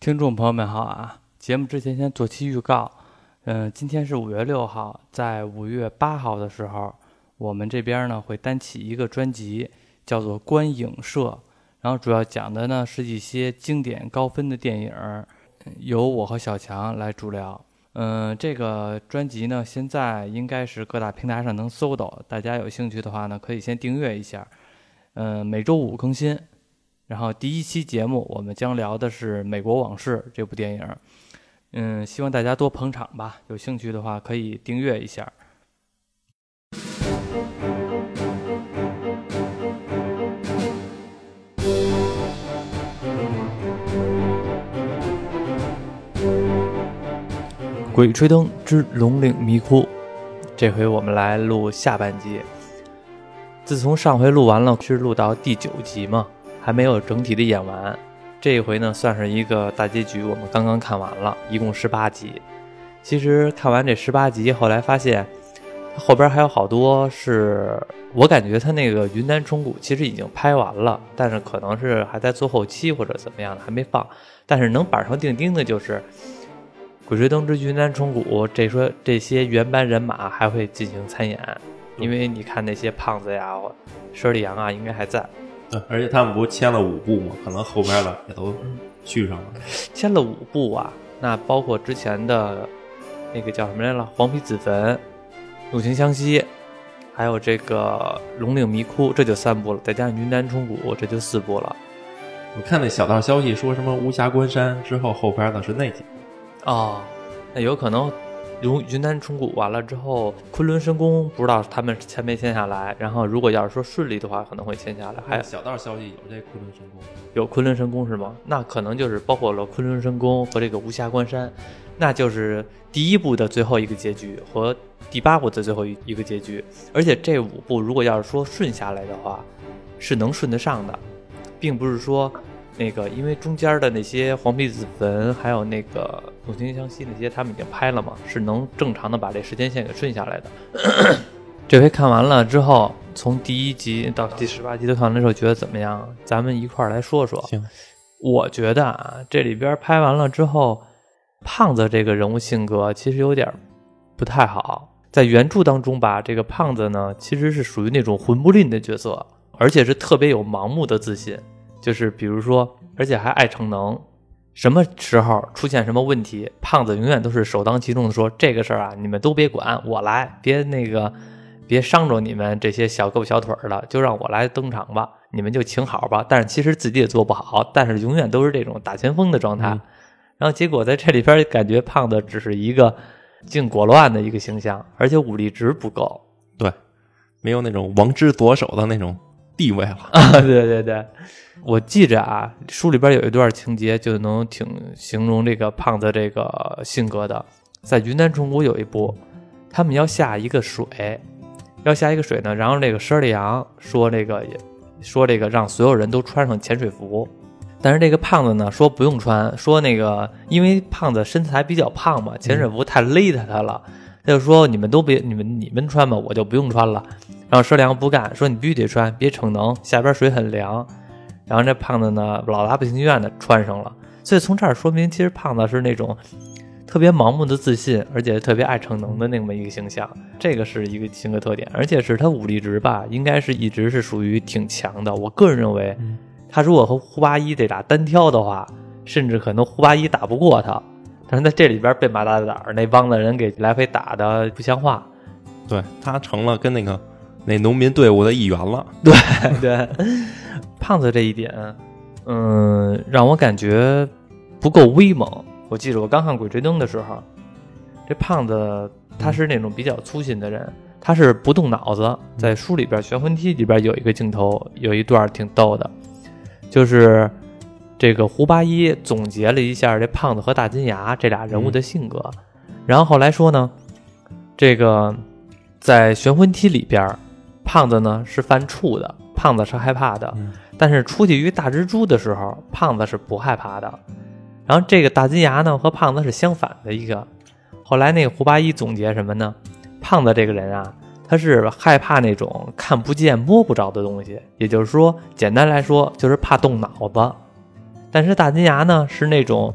听众朋友们好啊！节目之前先做期预告，嗯，今天是五月六号，在五月八号的时候，我们这边呢会单起一个专辑，叫做《观影社》，然后主要讲的呢是一些经典高分的电影，由我和小强来主聊。嗯，这个专辑呢现在应该是各大平台上能搜到，大家有兴趣的话呢可以先订阅一下。嗯，每周五更新。然后第一期节目我们将聊的是《美国往事》这部电影，嗯，希望大家多捧场吧。有兴趣的话可以订阅一下。《鬼吹灯之龙岭迷窟》，这回我们来录下半集。自从上回录完了，是录到第九集嘛？还没有整体的演完，这一回呢算是一个大结局。我们刚刚看完了，一共十八集。其实看完这十八集，后来发现后边还有好多是我感觉他那个云南虫谷其实已经拍完了，但是可能是还在做后期或者怎么样的，还没放。但是能板上钉钉的就是《鬼吹灯之云南虫谷》，这说这些原班人马还会进行参演，因为你看那些胖子呀、佘丽阳啊，应该还在。对，而且他们不签了五部吗？可能后边的也都续上了。签了五部啊，那包括之前的那个叫什么来了，《黄皮子坟》《怒晴湘西》，还有这个《龙岭迷窟》，这就三部了。再加上《云南虫谷》，这就四部了。我看那小道消息说什么无暇关山之后后边的是那几部。哦，那有可能。云云南虫谷完了之后，昆仑神宫不知道他们签没签下来。然后如果要是说顺利的话，可能会签下来。还有小道消息有这昆仑神宫，有昆仑神宫是吗？那可能就是包括了昆仑神宫和这个无暇关山，那就是第一部的最后一个结局和第八部的最后一一个结局。而且这五部如果要是说顺下来的话，是能顺得上的，并不是说。那个，因为中间的那些黄皮子坟，还有那个怒晴湘西那些，他们已经拍了嘛，是能正常的把这时间线给顺下来的。这回看完了之后，从第一集到第十八集都看完的时候，觉得怎么样？咱们一块儿来说说。行，我觉得啊，这里边拍完了之后，胖子这个人物性格其实有点不太好。在原著当中吧，这个胖子呢，其实是属于那种混不吝的角色，而且是特别有盲目的自信。就是比如说，而且还爱逞能，什么时候出现什么问题，胖子永远都是首当其冲的说这个事儿啊，你们都别管，我来，别那个，别伤着你们这些小胳膊小腿儿的，就让我来登场吧，你们就请好吧。但是其实自己也做不好，但是永远都是这种打前锋的状态。然后结果在这里边感觉胖子只是一个净裹乱的一个形象，而且武力值不够，对，没有那种王之左手的那种地位了 啊！对对对。我记着啊，书里边有一段情节就能挺形容这个胖子这个性格的。在云南虫谷有一部，他们要下一个水，要下一个水呢，然后那个佘丽阳说这个，说这个让所有人都穿上潜水服，但是这个胖子呢说不用穿，说那个因为胖子身材比较胖嘛，潜水服太勒他他了，他就说你们都别你们你们穿吧，我就不用穿了。然后佘丽阳不干，说你必须得穿，别逞能，下边水很凉。然后这胖子呢，老大不情愿的穿上了，所以从这儿说明，其实胖子是那种特别盲目的自信，而且特别爱逞能的那么一个形象，这个是一个性格特点，而且是他武力值吧，应该是一直是属于挺强的。我个人认为，他如果和胡八一这俩单挑的话，甚至可能胡八一打不过他，但是在这里边被马大胆儿那帮子人给来回打的不像话，对他成了跟那个那农民队伍的一员了，对对。胖子这一点，嗯，让我感觉不够威猛。我记得我刚看《鬼吹灯》的时候，这胖子他是那种比较粗心的人，他是不动脑子。在书里边《玄魂梯》里边有一个镜头，有一段挺逗的，就是这个胡八一总结了一下这胖子和大金牙这俩人物的性格，然后后来说呢，这个在《玄魂梯》里边，胖子呢是犯怵的。胖子是害怕的，但是出去遇大蜘蛛的时候，胖子是不害怕的。然后这个大金牙呢和胖子是相反的一个。后来那个胡八一总结什么呢？胖子这个人啊，他是害怕那种看不见摸不着的东西，也就是说，简单来说就是怕动脑子。但是大金牙呢是那种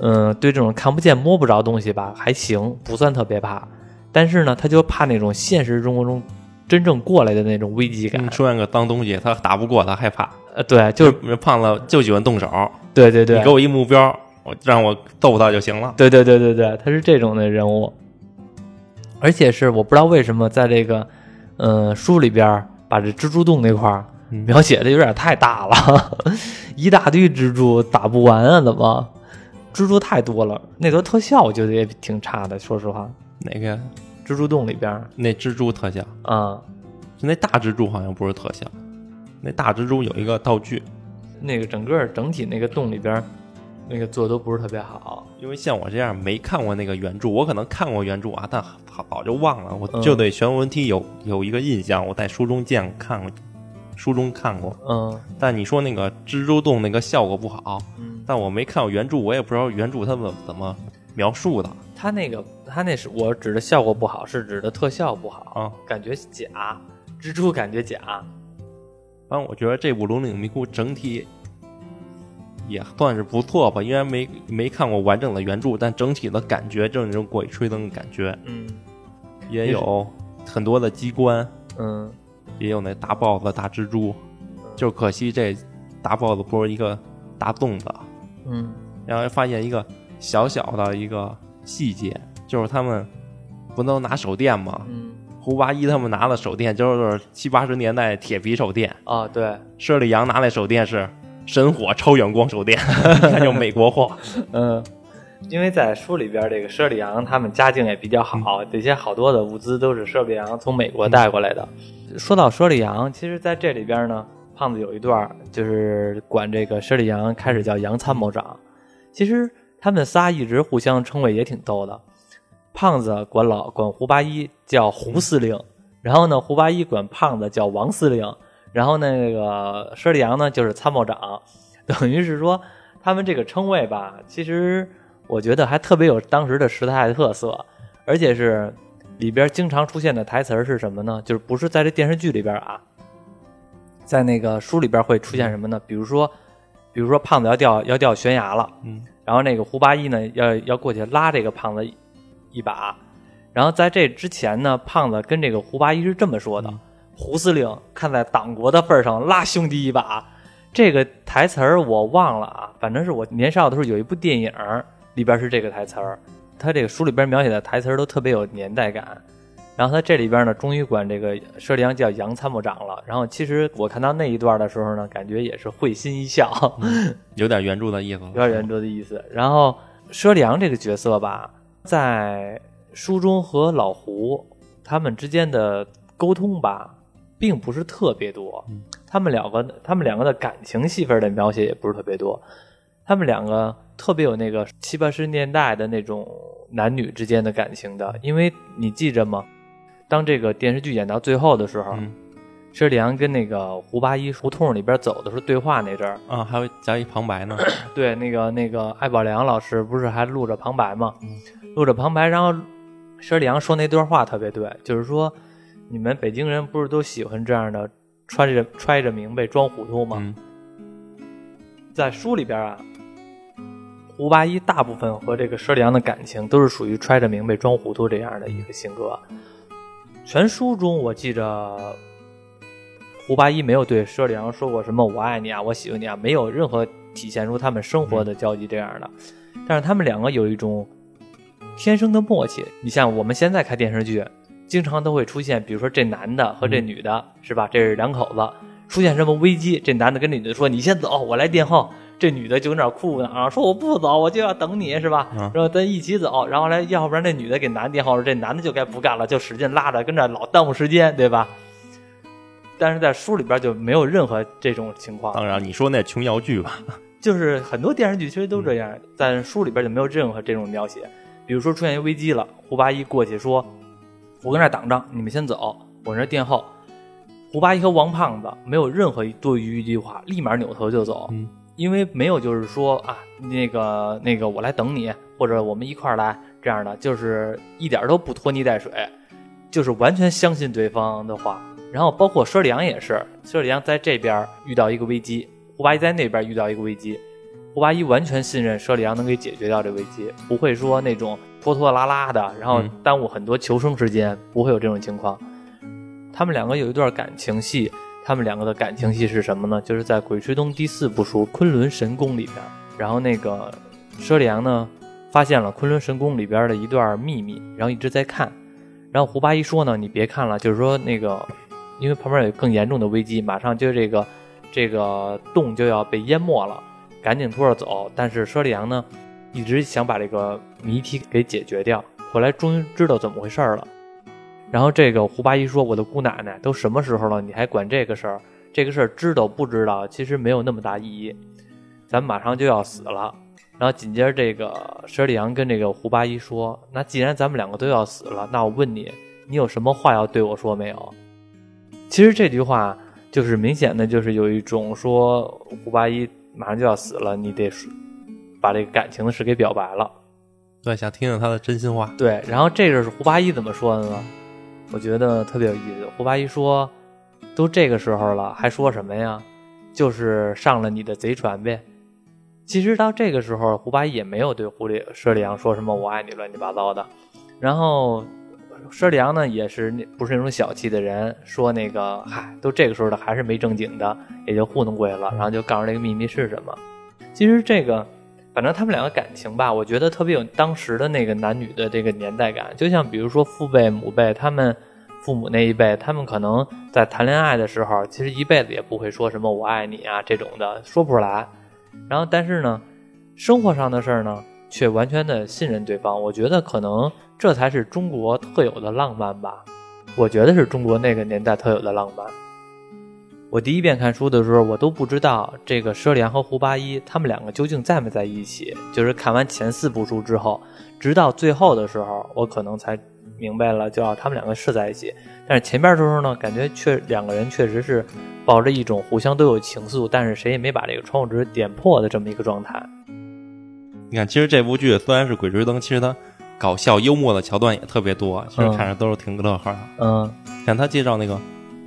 嗯，对这种看不见摸不着东西吧还行，不算特别怕。但是呢，他就怕那种现实生活中真正过来的那种危机感。嗯出现个脏东西，他打不过，他害怕。呃，对，就是是胖子就喜欢动手，对对对你给，我一目标，我让我揍他就行了。对对对对对，他是这种的人物，而且是我不知道为什么在这个呃书里边把这蜘蛛洞那块描写的有点太大了，一大堆蜘蛛打不完啊，怎么？蜘蛛太多了，那个特效我觉得也挺差的，说实话。哪个？蜘蛛洞里边儿。那蜘蛛特效，啊、就那大蜘蛛好像不是特效，那大蜘蛛有一个道具，那个整个整体那个洞里边儿那个做的都不是特别好。因为像我这样没看过那个原著，我可能看过原著啊，但好早就忘了，我嗯就对玄文梯有有一个印象，我在书中见看过，书中看过。嗯。但你说那个蜘蛛洞那个效果不好，嗯，但我没看过原著，我也不知道原著他们怎么描述的他那个他那是我指的效果不好，是指的特效不好。啊。感觉假，蜘蛛感觉假，反正我觉得这部《龙岭迷窟》整体也算是不错吧，因为没没看过完整的原著，但整体的感觉就是那种鬼吹灯的感觉，嗯也有很多的机关，嗯，也有那大 boss、大蜘蛛，就可惜这大 boss 不是一个大粽子，嗯然后发现一个小小的一个细节，就是他们不能拿手电吗？嗯胡八一他们拿的手电就是七八十年代铁皮手电，啊，对，舍利阳拿那手电是神火超远光手电，那就美国货。嗯，因为在书里边，这个舍利阳他们家境也比较好，这些好多的物资都是舍利阳从美国带过来的。说到舍利阳，其实在这里边呢，胖子有一段就是管这个舍利阳开始叫杨参谋长。其实他们仨一直互相称谓也挺逗的。胖子管老管胡八一叫胡司令，然后呢，胡八一管胖子叫王司令，然后，那个舍利阳呢就是参谋长，等于是说他们这个称谓吧，其实我觉得还特别有当时的时代特色，而且是里边经常出现的台词是什么呢？就是不是在这电视剧里边啊，在那个书里边会出现什么呢？比如说，比如说胖子要掉要掉悬崖了，嗯，然后那个胡八一呢要要过去拉这个胖子一把，然后在这之前呢，胖子跟这个胡八一是这么说的：“胡司令，看在党国的份上，拉兄弟一把。”这个台词儿我忘了啊，反正是我年少的时候有一部电影儿里边是这个台词儿，他这个书里边描写的台词儿都特别有年代感。然后他这里边呢，终于管这个舍利阳叫杨参谋长了。然后其实我看到那一段的时候呢，感觉也是会心一笑，有点原著的意思，有点原著的意思。然后舍利阳这个角色吧，在书中和老胡他们之间的沟通吧，并不是特别多。他们两个，他们两个的感情戏份的描写也不是特别多。他们两个特别有那个七八十年代的那种男女之间的感情的，因为你记着吗？当这个电视剧演到最后的时候，嗯舍利阳跟那个胡八一胡同里边走的时候对话那阵儿，啊，还有加一旁白呢，对，那个那个艾宝良老师不是还录着旁白吗？录着旁白，然后舍利阳说那段话特别对，就是说你们北京人不是都喜欢这样的揣着揣着明白装糊涂吗？嗯在书里边啊，胡八一大部分和这个舍利阳的感情都是属于揣着明白装糊涂这样的一个性格。全书中我记着，胡八一没有对舍利阳说过什么“我爱你啊，我喜欢你啊”，没有任何体现出他们生活的交集这样的。但是他们两个有一种天生的默契。你像我们现在看电视剧，经常都会出现，比如说这男的和这女的，是吧？这是两口子，出现什么危机，这男的跟这女的说：“你先走，我来殿后。”这女的就跟那哭呢啊，说我不走，我就要等你，是吧？嗯然后咱一起走，然后来，要不然这女的给男的殿后，这男的就该不干了，就使劲拉着，跟这老耽误时间，对吧？但是在书里边就没有任何这种情况，当然你说那琼瑶剧吧，就是很多电视剧其实都这样，在书里边就没有任何这种描写。比如说出现一危机了，胡八一过去说：“我跟这儿挡着，你们先走，我这儿殿后。”胡八一和王胖子没有任何多余一句话，立马扭头就走，嗯因为没有就是说啊，那个那个我来等你，或者我们一块儿来这样的，就是一点都不拖泥带水，就是完全相信对方的话。然后包括舍利阳也是，舍利阳在这边遇到一个危机，胡八一在那边遇到一个危机，胡胡八一完全信任舍里昂能给解决掉这危机，不会说那种拖拖拉拉的，然后嗯耽误很多求生时间，不会有这种情况。他们两个有一段感情戏，他们两个的感情戏是什么呢？就是在《鬼吹灯》第四部书《昆仑神宫》里边，然后那个舍利扬呢发现了昆仑神宫里边的一段秘密，然后一直在看。然后胡八一说呢，你别看了，就是说那个，因为旁边有更严重的危机，马上就这个这个洞就要被淹没了，赶紧拖着走。但是舍利扬呢，一直想把这个谜题给解决掉。后来终于知道怎么回事了。然后这个胡八一说：“我的姑奶奶，都什么时候了，你还管这个事儿？这个事儿知道不知道，其实没有那么大意义。咱马上就要死了。”然后紧接着这个舍利扬跟这个胡八一说：“那既然咱们两个都要死了，那我问你，你有什么话要对我说没有？”其实这句话就是明显的，就是有一种说胡八一马上就要死了，你得说把这个感情的事给表白了。对，想听听他的真心话。对，然后这个是胡八一怎么说的呢？我觉得特别有意思。胡八一说：“都这个时候了，还说什么呀？就是上了你的贼船呗。”其实到这个时候，胡八一也没有对胡里舍利扬说什么“我爱你”乱七八糟的。然后舍利扬呢，也是那不是那种小气的人，说那个嗨，都这个时候了，还是没正经的，也就糊弄过去了。然后就告诉这个秘密是什么。其实这个。反正他们两个感情吧，我觉得特别有当时的那个男女的这个年代感，就像比如说父辈、母辈，他们父母那一辈，他们可能在谈恋爱的时候，其实一辈子也不会说什么“我爱你”啊这种的，说不出来。然后，但是呢，生活上的事儿呢，却完全的信任对方。我觉得可能这才是中国特有的浪漫吧。我觉得是中国那个年代特有的浪漫。我第一遍看书的时候，我都不知道这个佘莲和胡八一他们两个究竟在没在一起。就是看完前四部书之后，直到最后的时候，我可能才明白了，就要他们两个是在一起。但是前边的时候呢，感觉确两个人确实是抱着一种互相都有情愫，但是谁也没把这个窗户纸点破的这么一个状态。你看，其实这部剧虽然是《鬼吹灯》，其实它搞笑幽默的桥段也特别多，其实嗯看着都是挺乐呵的。嗯看他介绍那个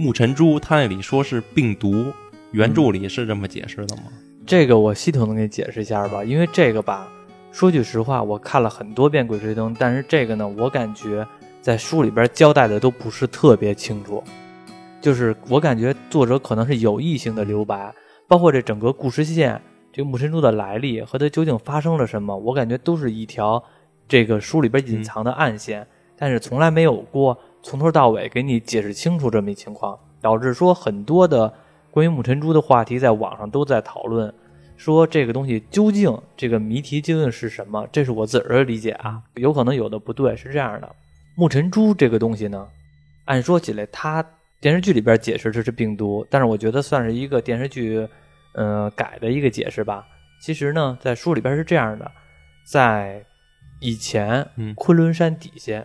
木尘珠，他那里说是病毒，原著里是这么解释的吗？这个我系统的给你解释一下吧，因为这个吧，说句实话，我看了很多遍《鬼吹灯》，但是这个呢，我感觉在书里边交代的都不是特别清楚，就是我感觉作者可能是有意性的留白，包括这整个故事线，这个木尘珠的来历和它究竟发生了什么，我感觉都是一条这个书里边隐藏的暗线，但是从来没有过从头到尾给你解释清楚这么一情况，导致说很多的。关于木尘珠的话题，在网上都在讨论，说这个东西究竟这个谜题究竟是什么？这是我自个儿的理解啊，有可能有的不对。是这样的，木尘珠这个东西呢，按说起来，它电视剧里边解释这是病毒，但是我觉得算是一个电视剧，呃改的一个解释吧。其实呢，在书里边是这样的，在以前，嗯昆仑山底下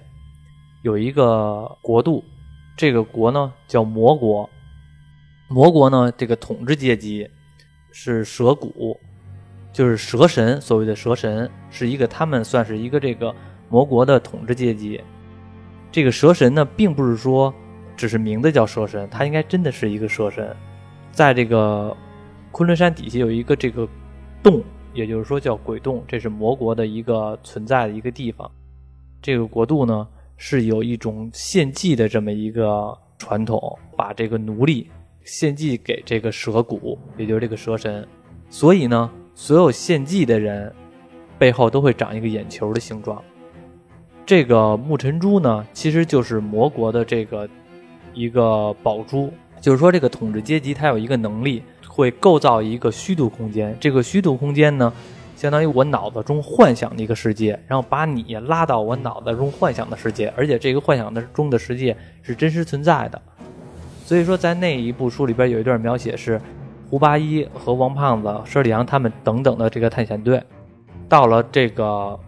有一个国度，这个国呢叫魔国。魔国呢，这个统治阶级是蛇谷，就是蛇神，所谓的蛇神是一个他们算是一个这个魔国的统治阶级。这个蛇神呢，并不是说只是名字叫蛇神，他应该真的是一个蛇神。在这个昆仑山底下有一个这个洞，也就是说叫鬼洞，这是魔国的一个存在的一个地方。这个国度呢，是有一种献祭的这么一个传统，把这个奴隶。献祭给这个蛇骨，也就是这个蛇神，所以呢，所有献祭的人背后都会长一个眼球的形状。这个木尘珠呢，其实就是魔国的这个一个宝珠，就是说这个统治阶级它有一个能力，会构造一个虚度空间。这个虚度空间呢，相当于我脑子中幻想的一个世界，然后把你拉到我脑子中幻想的世界，而且这个幻想的中的世界是真实存在的。所以说，在那一部书里边有一段描写是，胡八一和王胖子、舍利扬他们等等的这个探险队，到了这个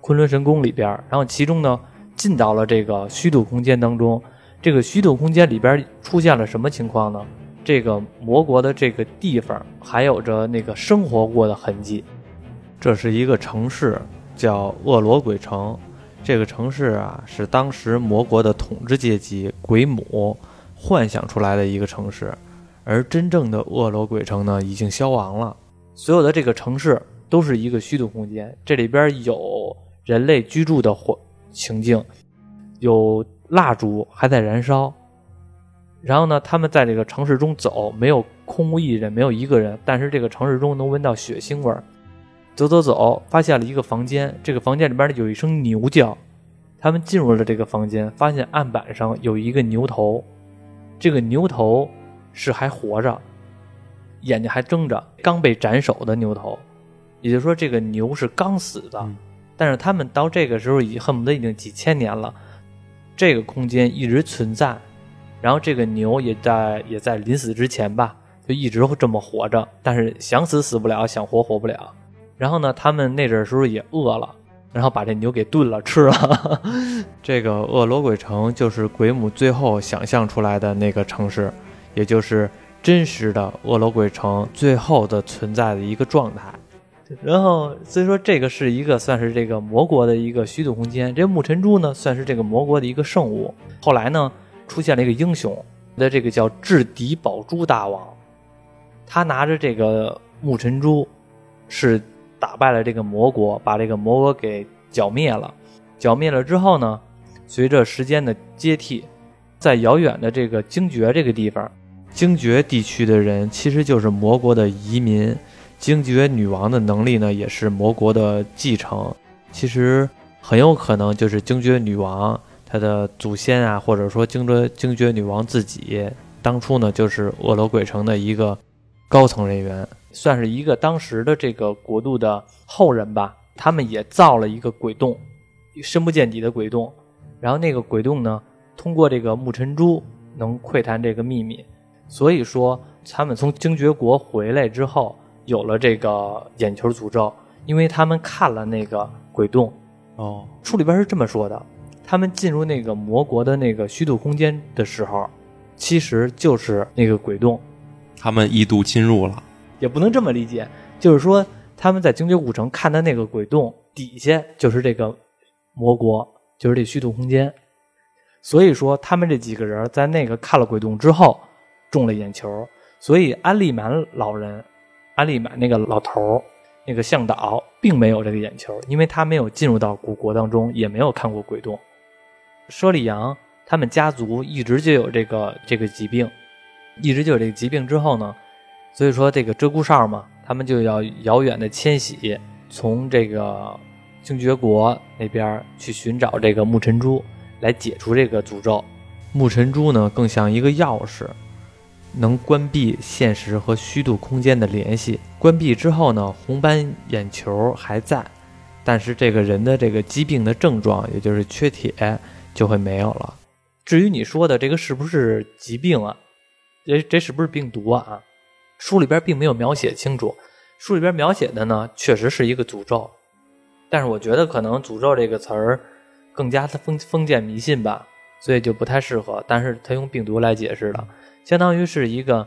昆仑神宫里边，然后其中呢进到了这个虚度空间当中。这个虚度空间里边出现了什么情况呢？这个魔国的这个地方还有着那个生活过的痕迹。这是一个城市，叫恶罗鬼城。这个城市啊，是当时魔国的统治阶级鬼母。幻想出来的一个城市，而真正的恶罗鬼城呢，已经消亡了。所有的这个城市都是一个虚度空间。这里边有人类居住的环情境，有蜡烛还在燃烧。然后呢，他们在这个城市中走，没有空无一人，没有一个人，但是这个城市中能闻到血腥味儿。走走走，发现了一个房间，这个房间里边有一声牛叫。他们进入了这个房间，发现案板上有一个牛头，这个牛头是还活着，眼睛还睁着，刚被斩首的牛头，也就是说这个牛是刚死的。嗯但是他们到这个时候已恨不得已经几千年了，这个空间一直存在，然后这个牛也在也在临死之前吧，就一直这么活着，但是想死死不了，想活活不了。然后呢，他们那阵儿时候也饿了，然后把这牛给炖了吃了。这个恶罗鬼城就是鬼母最后想象出来的那个城市，也就是真实的恶罗鬼城最后的存在的一个状态。然后，所以说这个是一个算是这个魔国的一个虚度空间。这木尘珠呢，算是这个魔国的一个圣物。后来呢，出现了一个英雄，的这个叫智敌宝珠大王，他拿着这个木尘珠，是打败了这个魔国，把这个魔国给剿灭了。剿灭了之后呢，随着时间的接替，在遥远的这个精绝这个地方，精绝地区的人其实就是魔国的移民。精绝女王的能力呢，也是魔国的继承。其实很有可能就是精绝女王她的祖先啊，或者说精绝精绝女王自己，当初呢就是恶罗鬼城的一个高层人员，算是一个当时的这个国度的后人吧。他们也造了一个鬼洞，深不见底的鬼洞。然后那个鬼洞呢，通过这个木尘珠能窥探这个秘密。所以说，他们从精绝国回来之后。有了这个眼球诅咒，因为他们看了那个鬼洞。哦，书里边是这么说的：他们进入那个魔国的那个虚度空间的时候，其实就是那个鬼洞。他们一度侵入了，也不能这么理解，就是说他们在精绝古城看的那个鬼洞底下就是这个魔国，就是这虚度空间。所以说，他们这几个人在那个看了鬼洞之后中了眼球，所以安利满老人。安利满那个老头，那个向导并没有这个眼球，因为他没有进入到古国当中，也没有看过鬼洞。舍利阳他们家族一直就有这个这个疾病，一直就有这个疾病之后呢，所以说这个鹧鸪哨嘛，他们就要遥远的迁徙，从这个精绝国那边去寻找这个木尘珠，来解除这个诅咒。木尘珠呢，更像一个钥匙。能关闭现实和虚度空间的联系。关闭之后呢，红斑眼球还在，但是这个人的这个疾病的症状，也就是缺铁，就会没有了。至于你说的这个是不是疾病啊？这这是不是病毒啊？书里边并没有描写清楚。书里边描写的呢，确实是一个诅咒，但是我觉得可能“诅咒”这个词儿更加的封封建迷信吧，所以就不太适合。但是他用病毒来解释了。相当于是一个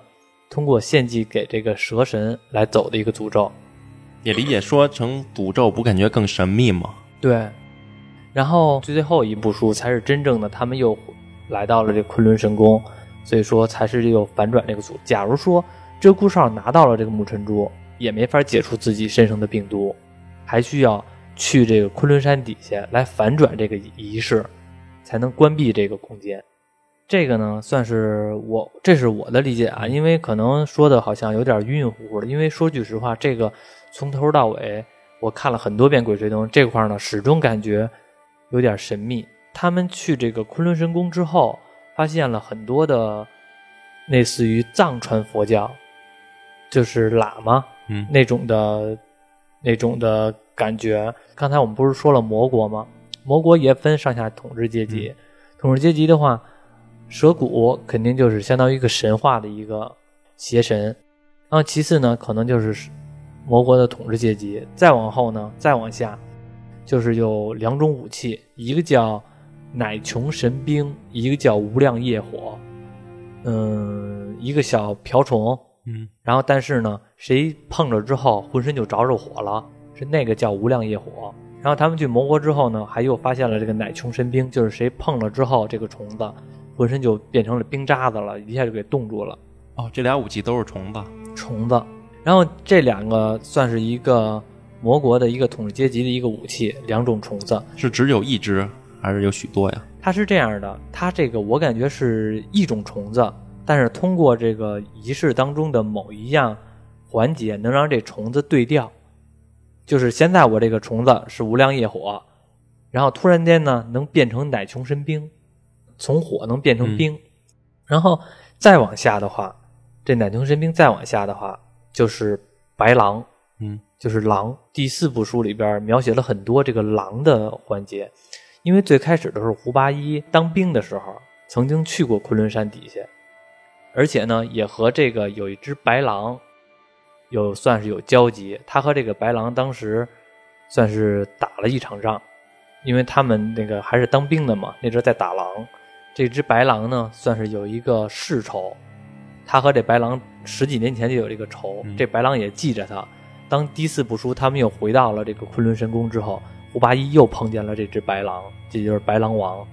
通过献祭给这个蛇神来走的一个诅咒，也理解说成诅咒，不感觉更神秘吗？对。然后最最后一部书才是真正的，他们又来到了这昆仑神宫，所以说才是又反转这个组。假如说鹧鸪哨拿到了这个木尘珠，也没法解除自己身上的病毒，还需要去这个昆仑山底下来反转这个仪式，才能关闭这个空间。这个呢，算是我这是我的理解啊，因为可能说的好像有点晕晕乎乎的。因为说句实话，这个从头到尾我看了很多遍《鬼吹灯》这块呢，始终感觉有点神秘。他们去这个昆仑神宫之后，发现了很多的类似于藏传佛教，就是喇嘛，嗯，那种的那种的感觉。刚才我们不是说了魔国吗？魔国也分上下统治阶级，统治阶级的话。蛇骨肯定就是相当于一个神话的一个邪神，然后其次呢，可能就是魔国的统治阶级。再往后呢，再往下，就是有两种武器，一个叫乃穷神兵，一个叫无量业火。嗯，一个小瓢虫，嗯，然后但是呢，谁碰着之后浑身就着着火了，是那个叫无量业火。然后他们去魔国之后呢，还又发现了这个乃穷神兵，就是谁碰了之后，这个虫子。浑身就变成了冰渣子了，一下就给冻住了。哦，这俩武器都是虫子，虫子。然后这两个算是一个魔国的一个统治阶级的一个武器，两种虫子。是只有一只还是有许多呀？它是这样的，它这个我感觉是一种虫子，但是通过这个仪式当中的某一样环节，能让这虫子对调。就是现在我这个虫子是无量业火，然后突然间呢能变成奶穷神兵，从火能变成冰，然后再往下的话，这奶穷神兵再往下的话就是白狼，嗯，就是狼。第四部书里边描写了很多这个狼的环节，因为最开始的时候胡八一当兵的时候曾经去过昆仑山底下，而且呢也和这个有一只白狼。有算是有交集，他和这个白狼当时算是打了一场仗，因为他们那个还是当兵的嘛，那阵在打狼。这只白狼呢，算是有一个世仇，他和这白狼十几年前就有这个仇，这白狼也记着他。当第四部书他们又回到了这个昆仑神宫之后，胡八一又碰见了这只白狼，这就是白狼王。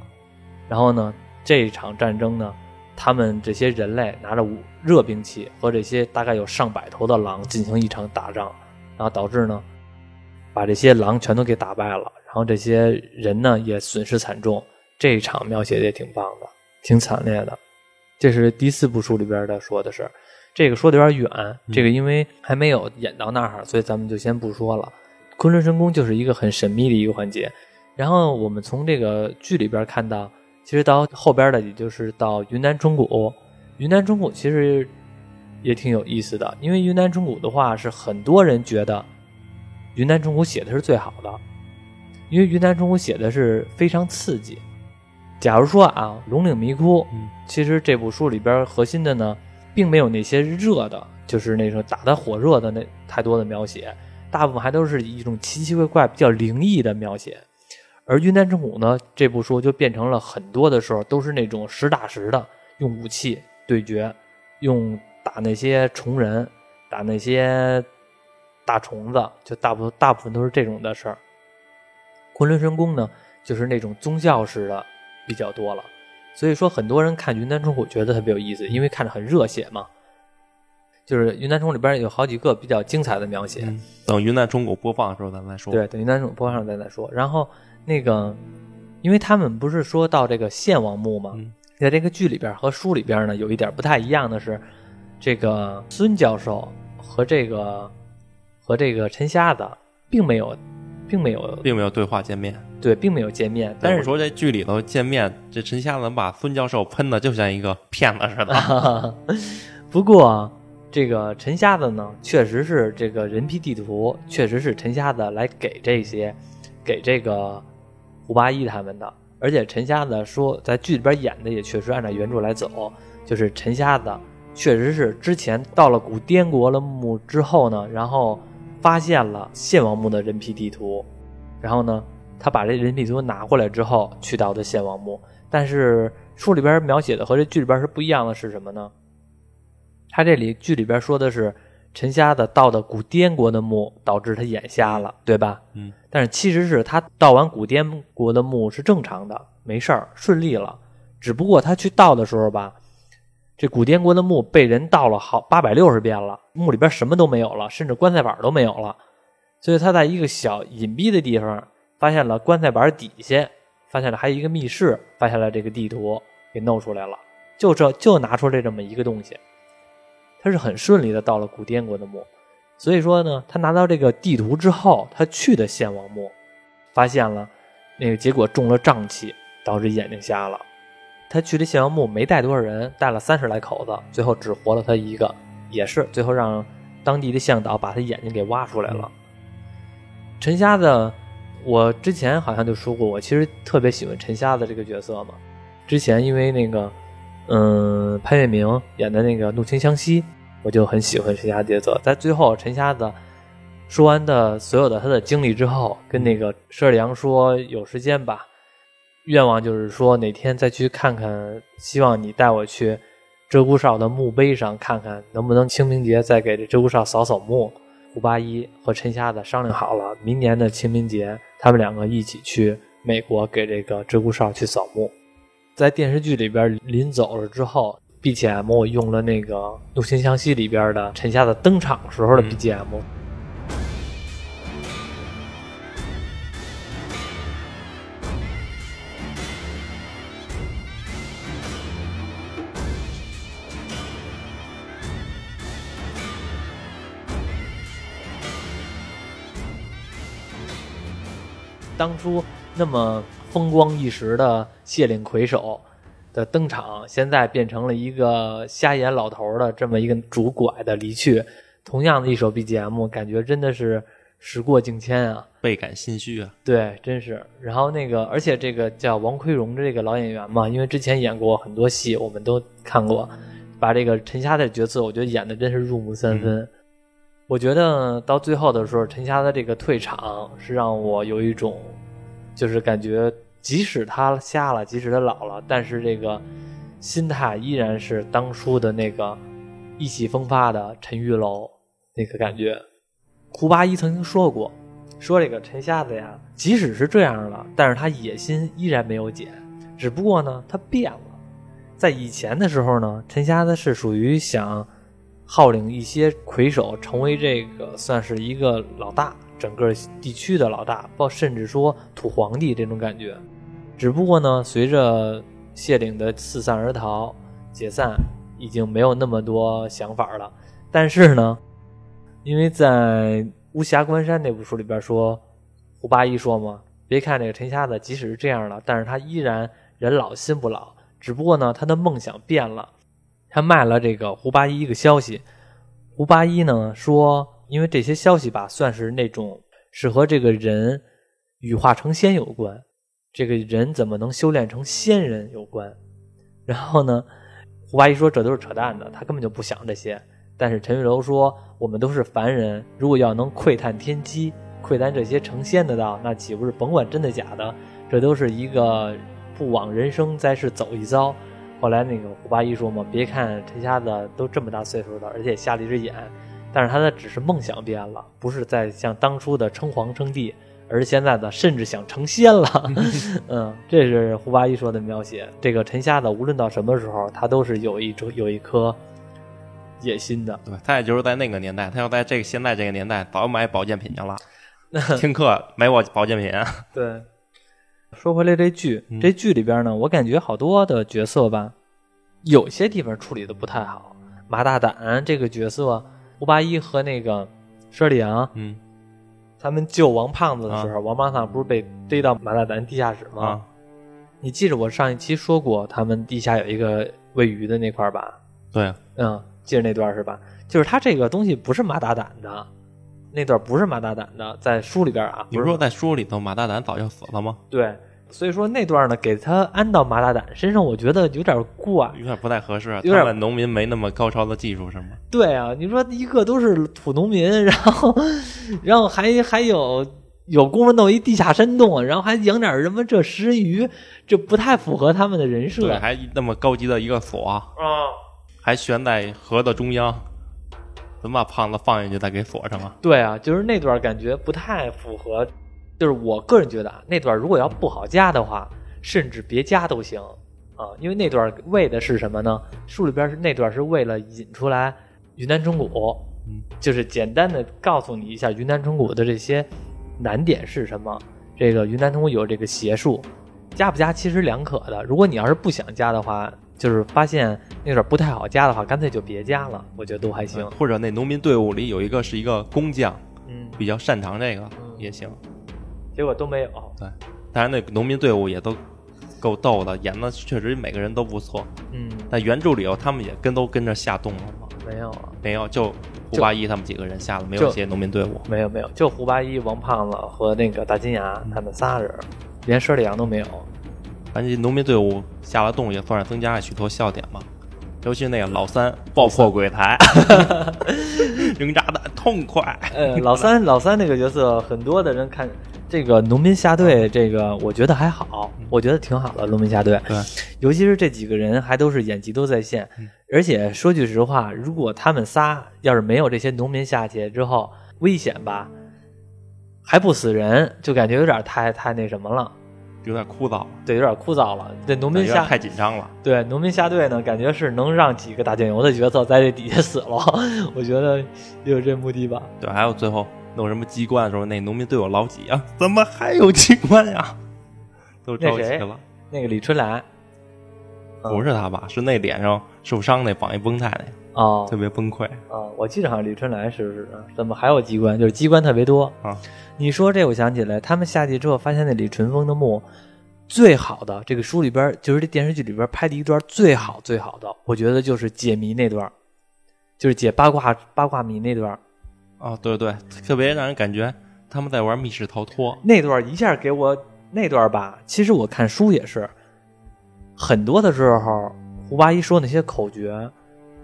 然后呢，这场战争呢。他们这些人类拿着武热兵器和这些大概有上百头的狼进行一场打仗，然后导致呢，把这些狼全都给打败了，然后这些人呢也损失惨重。这一场描写的也挺棒的，挺惨烈的。这是第四部书里边的说的是，这个说的有点远，这个因为还没有演到那儿，所以咱们就先不说了。昆仑神宫就是一个很神秘的一个环节，然后我们从这个剧里边看到。其实到后边的，也就是到云南中谷。云南中谷其实也挺有意思的，因为云南中谷的话是很多人觉得云南中谷写的是最好的，因为云南中谷写的是非常刺激。假如说啊，《龙岭迷窟》，其实这部书里边核心的呢，并没有那些热的，就是那种打得火热的那太多的描写，大部分还都是一种奇奇怪怪、比较灵异的描写。而云南之虎呢，这部书就变成了很多的时候都是那种实打实的用武器对决，用打那些虫人，打那些大虫子，就大部大部分都是这种的事儿。昆仑神功呢，就是那种宗教式的比较多了，所以说很多人看云南之虎觉得特别有意思，因为看着很热血嘛。就是云南虫里边有好几个比较精彩的描写，等云南虫谷播放的时候咱再说。对，等云南虫播放咱再说，然后。那个，因为他们不是说到这个献王墓吗？在这个剧里边和书里边呢，有一点不太一样的是，这个孙教授和这个和这个陈瞎子并没有，并没有，并没有对话见面。对，并没有见面。但是说这剧里头见面，这陈瞎子把孙教授喷的就像一个骗子似的。不过，这个陈瞎子呢，确实是这个人皮地图，确实是陈瞎子来给这些，给这个。胡八一他们的，而且陈瞎子说，在剧里边演的也确实按照原著来走，就是陈瞎子确实是之前到了古滇国的墓之后呢，然后发现了献王墓的人皮地图，然后呢，他把这人皮地图拿过来之后去到的献王墓，但是书里边描写的和这剧里边是不一样的，是什么呢？他这里剧里边说的是。陈瞎子盗的古滇国的墓，导致他眼瞎了，对吧？嗯。但是其实是他盗完古滇国的墓是正常的，没事儿，顺利了。只不过他去盗的时候吧，这古滇国的墓被人盗了好八百六十遍了，墓里边什么都没有了，甚至棺材板都没有了。所以他在一个小隐蔽的地方发现了棺材板底下，发现了还有一个密室，发现了这个地图给弄出来了，就这就拿出来这么一个东西。他是很顺利的到了古滇国的墓，所以说呢，他拿到这个地图之后，他去的献王墓，发现了那个结果中了瘴气，导致眼睛瞎了。他去的献王墓没带多少人，带了三十来口子，最后只活了他一个，也是最后让当地的向导把他眼睛给挖出来了。陈瞎子，我之前好像就说过，我其实特别喜欢陈瞎子这个角色嘛。之前因为那个，嗯，潘粤明演的那个《怒晴湘西》。我就很喜欢陈瞎角色，在最后陈瞎子说完的所有的他的经历之后，跟那个佘良说有时间吧，愿望就是说哪天再去看看，希望你带我去鹧鸪哨的墓碑上看看，能不能清明节再给这鹧鸪哨扫扫墓。胡八一和陈瞎子商量好了，明年的清明节他们两个一起去美国给这个鹧鸪哨去扫墓。在电视剧里边临走了之后。BGM，我用了那个《怒星湘西》里边的陈夏的登场时候的 BGM。当初那么风光一时的卸岭魁首。的登场，现在变成了一个瞎眼老头的这么一个拄拐的离去。同样的一首 BGM，感觉真的是时过境迁啊。倍感心虚啊。对，真是。然后那个，而且这个叫王奎荣的这个老演员嘛，因为之前演过很多戏，我们都看过，把这个陈瞎的角色，我觉得演的真是入木三分。我觉得到最后的时候，陈瞎的这个退场是让我有一种，就是感觉，即使他瞎了，即使他老了，但是这个心态依然是当初的那个意气风发的陈玉楼那个感觉。胡八一曾经说过，说这个陈瞎子呀，即使是这样了，但是他野心依然没有减，只不过呢，他变了。在以前的时候呢，陈瞎子是属于想。号令一些魁首，成为这个算是一个老大，整个地区的老大，包甚至说土皇帝这种感觉。只不过呢，随着谢岭的四散而逃、解散，已经没有那么多想法了。但是呢，因为在《巫峡关山》那部书里边说，胡八一说嘛，别看这个陈瞎子，即使是这样了，但是他依然人老心不老，只不过呢，他的梦想变了。他卖了这个胡八一一个消息，胡八一呢说，因为这些消息吧，算是那种是和这个人羽化成仙有关，这个人怎么能修炼成仙人有关。然后呢，胡八一说这都是扯淡的，他根本就不想这些。但是陈玉楼说，我们都是凡人，如果要能窥探天机，窥探这些成仙的道，那岂不是甭管真的假的，这都是一个不枉人生在世走一遭。后来那个胡八一说嘛，别看陈瞎子都这么大岁数了，而且瞎了一只眼，但是他的只是梦想变了，不是在像当初的称皇称帝，而现在的甚至想成仙了。嗯，这是胡八一说的描写。这个陈瞎子无论到什么时候，他都是有一种有一颗野心的。对，他也就是在那个年代，他要在这个现在这个年代，早买保健品去了，听课买我保健品。对。说回来，这剧这剧里边呢，我感觉好多的角色吧，有些地方处理的不太好。马大胆这个角色，胡八一和那个佘丽阳，嗯，他们救王胖子的时候，王胖子不是被逮到马大胆地下室吗？你记着我上一期说过，他们地下有一个喂鱼的那块吧？对，嗯，记着那段是吧？就是他这个东西不是马大胆的。那段不是马大胆的，在书里边啊。你说在书里头，马大胆早就死了吗？对，所以说那段呢，给他安到马大胆身上，我觉得有点怪，有点不太合适。啊有点农民没那么高超的技术，是吗？对啊，你说一个都是土农民，然后，然后还还有有功夫弄一地下山洞，然后还养点什么这食人鱼，这不太符合他们的人设。对，还那么高级的一个锁啊，还悬在河的中央。怎么把胖子放进去再给锁上啊？对啊，就是那段感觉不太符合，就是我个人觉得啊，那段如果要不好加的话，甚至别加都行啊，因为那段为的是什么呢？书里边是那段是为了引出来云南虫谷，嗯，就是简单的告诉你一下云南虫谷的这些难点是什么。这个云南虫谷有这个邪术，加不加其实两可的。如果你要是不想加的话。就是发现那段不太好加的话，干脆就别加了，我觉得都还行。或者那农民队伍里有一个是一个工匠，嗯，比较擅长这个也行。结果都没有。对，当然那农民队伍也都够逗的，演的确实每个人都不错。嗯，但原著里头他们也跟都跟着下洞了吗？没有，没有，就胡八一他们几个人下了，没有些农民队伍。没有没有，就胡八一、王胖子和那个大金牙他们仨人，连佘里阳都没有。反正农民队伍下了洞，也算是增加了许多笑点嘛。尤其是那个老三爆破鬼台，扔炸弹痛快。呃，老三老三那个角色，很多的人看这个农民下队，这个我觉得还好，我觉得挺好的。农民下队，对，尤其是这几个人还都是演技都在线。而且说句实话，如果他们仨要是没有这些农民下去之后，危险吧，还不死人，就感觉有点太太那什么了。有点枯燥了，对，有点枯燥了。这农民下太紧张了。对，农民下队呢，感觉是能让几个打酱油的角色在这底下死了。我觉得也有这目的吧。对，还有最后弄什么机关的时候，那农民对我老几啊？怎么还有机关呀？都着急了。那个李春兰，不是他吧？是那脸上受伤那绑一绷带那哦特别崩溃啊，我记得好像李春来是是怎么还有机关，就是机关特别多啊。你说这，我想起来，他们下去之后发现那李淳风的墓最好的，这个书里边就是这电视剧里边拍的一段最好最好的，我觉得就是解谜那段，就是解八卦八卦谜那段，哦，对对，特别让人感觉他们在玩密室逃脱。那段一下给我那段吧，其实我看书也是，很多的时候胡八一说那些口诀，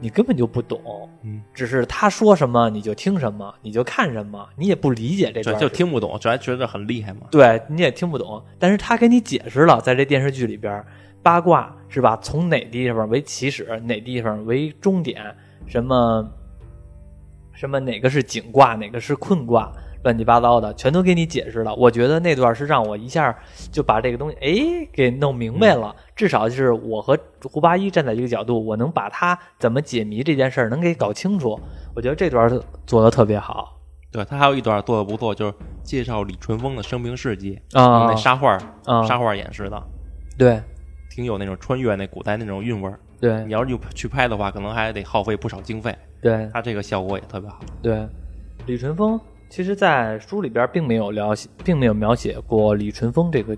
你根本就不懂，嗯，只是他说什么你就听什么，你就看什么，你也不理解这对，段，就听不懂，主要觉得很厉害嘛。对，你也听不懂。但是他给你解释了，在这电视剧里边，八卦是吧？从哪地方为起始，哪地方为终点，什么什么哪个是景卦，哪个是困卦，乱七八糟的，全都给你解释了。我觉得那段是让我一下就把这个东西哎给弄明白了，至少就是我和胡八一站在一个角度，我能把他怎么解谜这件事儿能给搞清楚。我觉得这段做的特别好对他还有一段做的不错，就是介绍李淳风的生平事迹，啊用那沙画啊，沙画演示的，对挺有那种穿越那古代那种韵味儿。对你要是去去拍的话，可能还得耗费不少经费。对。他这个效果也特别好。对，李淳风其实，在书里边并没有描写，并没有描写过李淳风这个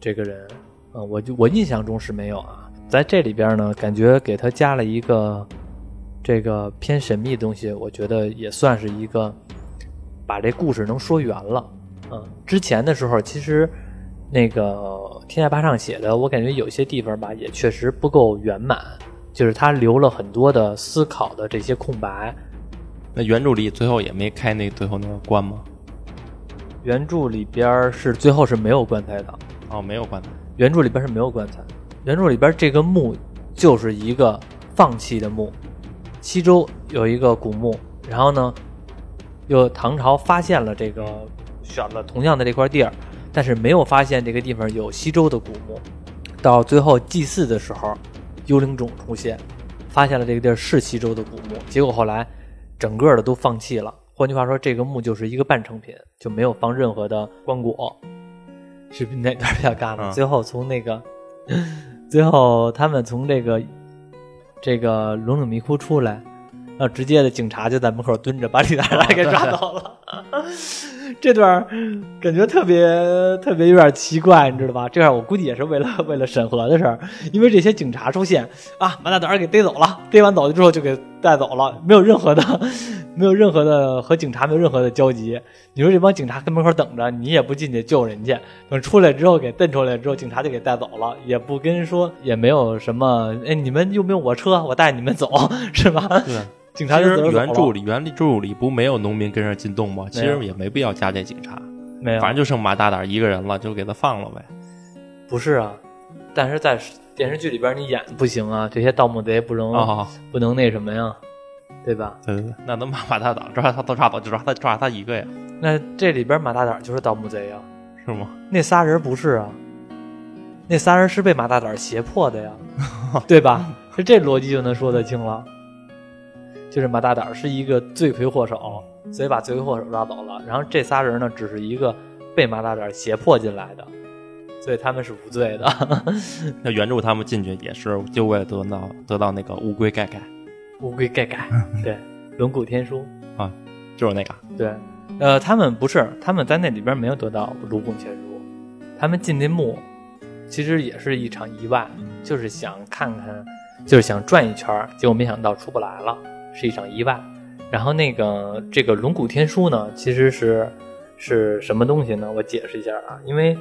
这个人。嗯，我就我印象中是没有啊。在这里边呢，感觉给他加了一个这个偏神秘的东西，我觉得也算是一个把这故事能说圆了。嗯，之前的时候其实那个《天下八上》写的，我感觉有些地方吧，也确实不够圆满，就是他留了很多的思考的这些空白。那原著里最后也没开那最后那个关吗？原著里边是最后是没有棺材的，哦，没有棺材。原著里边是没有棺材，原著里边这个墓就是一个放弃的墓。西周有一个古墓，然后呢，又唐朝发现了这个选了同样的这块地儿，但是没有发现这个地方有西周的古墓。到最后祭祀的时候，幽灵种出现，发现了这个地儿是西周的古墓，结果后来整个的都放弃了。换句话说，这个墓就是一个半成品，就没有放任何的棺椁。是哪段比较尬呢？嗯 最后从那个，最后他们从这个这个龙岭迷窟出来，然后直接的警察就在门口蹲着，把李大来给抓走了。这段感觉特别特别有点奇怪，你知道吧？这样我估计也是为了 为了审核的事儿，因为这些警察出现啊，马大胆儿给逮走了，逮完走了之后就给带走了，没有任何的 没有任何的和警察没有任何的交集。你说这帮警察跟门口等着，你也不进去救人家，等出来之后给蹬出来之后，警察就给带走了，也不跟说，也没有什么，哎，你们用不用我车？我带你们走，是吧？对，警察其实就走了原著里原著里不没有农民跟着进洞吗？其实也没必要加这警察，没有，反正就剩马大胆一个人了，就给他放了呗。不是啊，但是在电视剧里边你演不行啊，这些盗墓贼不能、哦，不能那什么呀，对吧？对对对，那能把马大胆抓他都抓走，就抓他抓他一个呀，那这里边马大胆就是盗墓贼啊，是吗？那仨人不是啊，那仨人是被马大胆胁迫的呀，对吧？这这逻辑就能说得清了，就是马大胆是一个罪魁祸首，所以把罪魁祸首抓走了，然后这仨人呢只是一个被马大胆胁迫进来的，所以他们是无罪的。那原著他们进去也是就为了得到得到那个乌龟盖盖，乌龟盖盖，对，龙骨天书啊，就是那个。对，呃，他们不是，他们在那里边没有得到龙骨天书，他们进那墓，其实也是一场意外，就是想看看，就是想转一圈，结果没想到出不来了，是一场意外。然后那个这个龙骨天书呢，其实是是什么东西呢？我解释一下啊，因为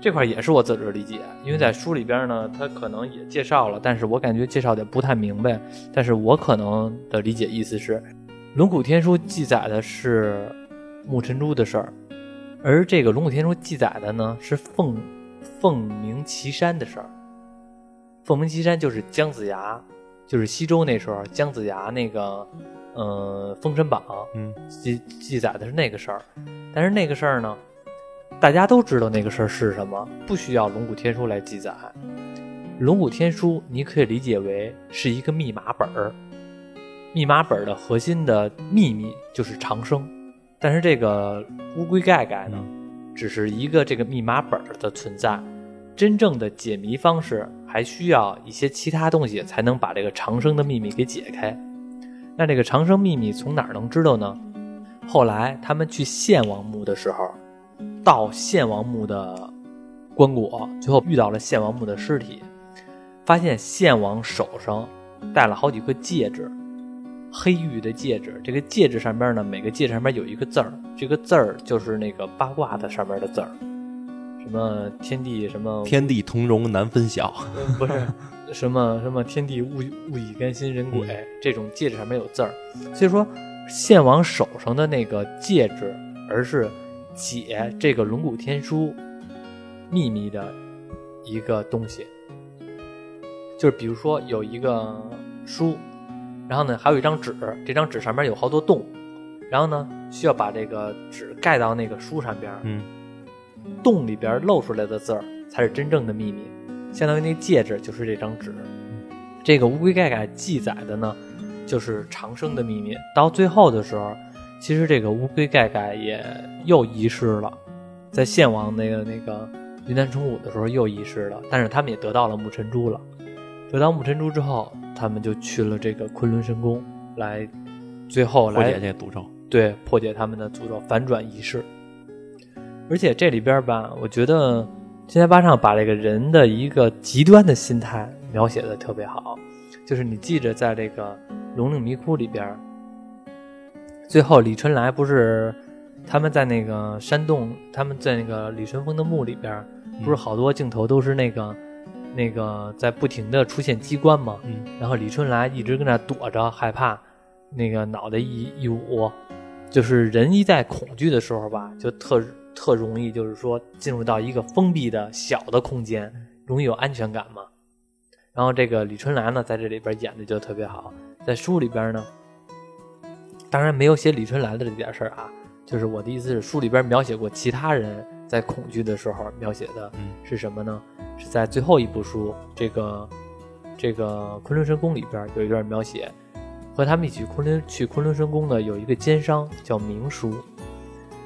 这块也是我自个儿理解，因为在书里边呢，他可能也介绍了，但是我感觉介绍的不太明白。但是我可能的理解意思是，龙骨天书记载的是木尘珠的事儿，而这个龙骨天书记载的呢是凤凤鸣岐山的事儿。凤鸣岐山就是姜子牙，就是西周那时候姜子牙那个呃《封神榜》嗯，记记载的是那个事儿，但是那个事儿呢，大家都知道那个事儿是什么，不需要龙骨天书来记载。龙骨天书你可以理解为是一个密码本儿，密码本儿的核心的秘密就是长生，但是这个乌龟盖盖呢，只是一个这个密码本儿的存在，真正的解谜方式还需要一些其他东西才能把这个长生的秘密给解开。那这个长生秘密从哪儿能知道呢？后来他们去献王墓的时候，到献王墓的棺椁，最后遇到了献王墓的尸体，发现献王手上戴了好几个戒指，黑玉的戒指。这个戒指上边呢，每个戒指上面有一个字儿，这个字儿就是那个八卦的上面的字儿，什么天地什么天地同荣难分晓，嗯不是 什么什么天地物物以甘心人鬼、这种戒指上面有字儿，所以说献王手上的那个戒指，而是解这个龙骨天书秘密的一个东西。就是比如说有一个书，然后呢还有一张纸，这张纸上面有好多洞，然后呢需要把这个纸盖到那个书上边儿，嗯，洞里边露出来的字儿才是真正的秘密，相当于那戒指就是这张纸。这个乌龟盖盖记载的呢，就是长生的秘密。到最后的时候，其实这个乌龟盖盖也又遗失了，在献王那个那个云南虫武的时候又遗失了，但是他们也得到了木尘珠了。得到木尘珠之后，他们就去了这个昆仑神宫来，最后来破解这个诅咒。对，破解他们的诅咒，反转仪式。而且这里边吧，我觉得金田八上把这个人的一个极端的心态描写的特别好。就是你记着，在这个龙岭迷窟里边，最后李春来不是他们在那个山洞，他们在那个李春风的墓里边，不是好多镜头都是那个那个在不停的出现机关嘛？嗯，然后李春来一直跟那躲着，害怕，那个脑袋一一捂，就是人一在恐惧的时候吧，就特特容易，就是说进入到一个封闭的小的空间，容易有安全感嘛。然后这个李春兰呢，在这里边演的就特别好，在书里边呢，当然没有写李春兰的这点事儿啊，就是我的意思是，书里边描写过其他人在恐惧的时候描写的嗯是什么呢？是在最后一部书这个这个昆仑神宫里边有一段描写，和他们一起昆仑去昆仑神宫的有一个奸商叫明叔，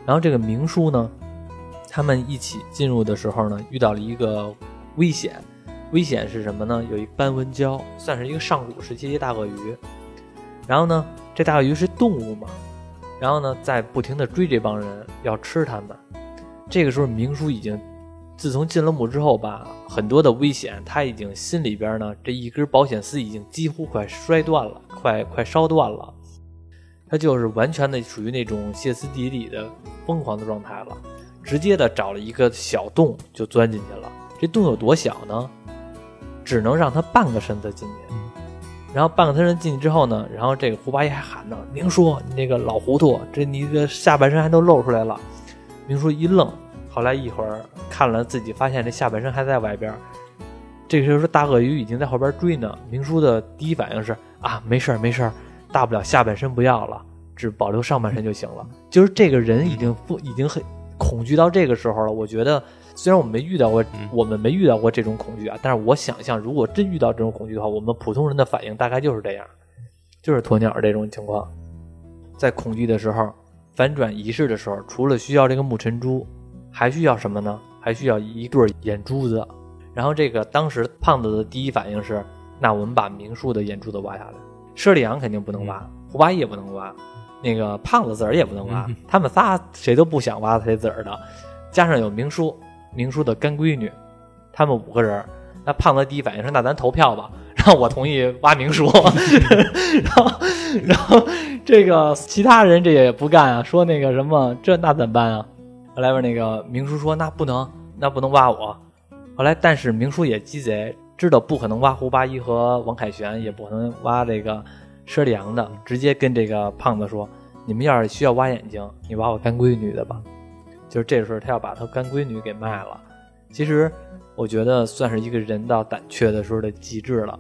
然后这个明叔呢，他们一起进入的时候呢，遇到了一个危险，危险是什么呢？有一斑纹蛟，算是一个上古时期的大鳄鱼，然后呢，这大鳄鱼是动物嘛，然后呢，在不停的追这帮人要吃他们，这个时候明叔已经。自从进了墓之后吧，很多的危险，他已经心里边呢，这一根保险丝已经几乎快摔断了，快快烧断了。他就是完全的属于那种歇斯底里的疯狂的状态了，直接的找了一个小洞就钻进去了。这洞有多小呢？只能让他半个身子进去。然后半个身子进去之后呢，然后这个胡八一还喊呢：“明叔，你那个老糊涂，这你的下半身还都露出来了。”明叔一愣。后来一会儿看了自己，发现这下半身还在外边。这个时候大鳄鱼已经在后边追呢。明叔的第一反应是啊，没事儿没事儿，大不了下半身不要了，只保留上半身就行了。就是这个人已经不已经很恐惧到这个时候了。我觉得虽然我们没遇到过，我们没遇到过这种恐惧啊，但是我想象如果真遇到这种恐惧的话，我们普通人的反应大概就是这样，就是鸵鸟这种情况。在恐惧的时候，反转仪式的时候，除了需要这个木尘珠。还需要什么呢？还需要一对眼珠子。然后这个当时胖子的第一反应是，那我们把明树的眼珠子挖下来。舍利昂肯定不能挖，胡八一也不能挖，那个胖子子儿也不能挖。他们仨谁都不想挖他这子儿的。加上有明叔，明叔的干闺女，他们五个人。那胖子第一反应是，那咱投票吧，然后我同意挖明叔。然后，然后这个其他人这也不干啊，说那个什么，这那怎么办啊？后来边那个明叔说：“那不能，那不能挖我。”后来，但是明叔也鸡贼，知道不可能挖胡八一和王凯旋，也不可能挖这个佘里阳的，直接跟这个胖子说：“你们要是需要挖眼睛，你挖我干闺女的吧。”就是这时候，他要把他干闺女给卖了。其实，我觉得算是一个人到胆怯的时候的极致了。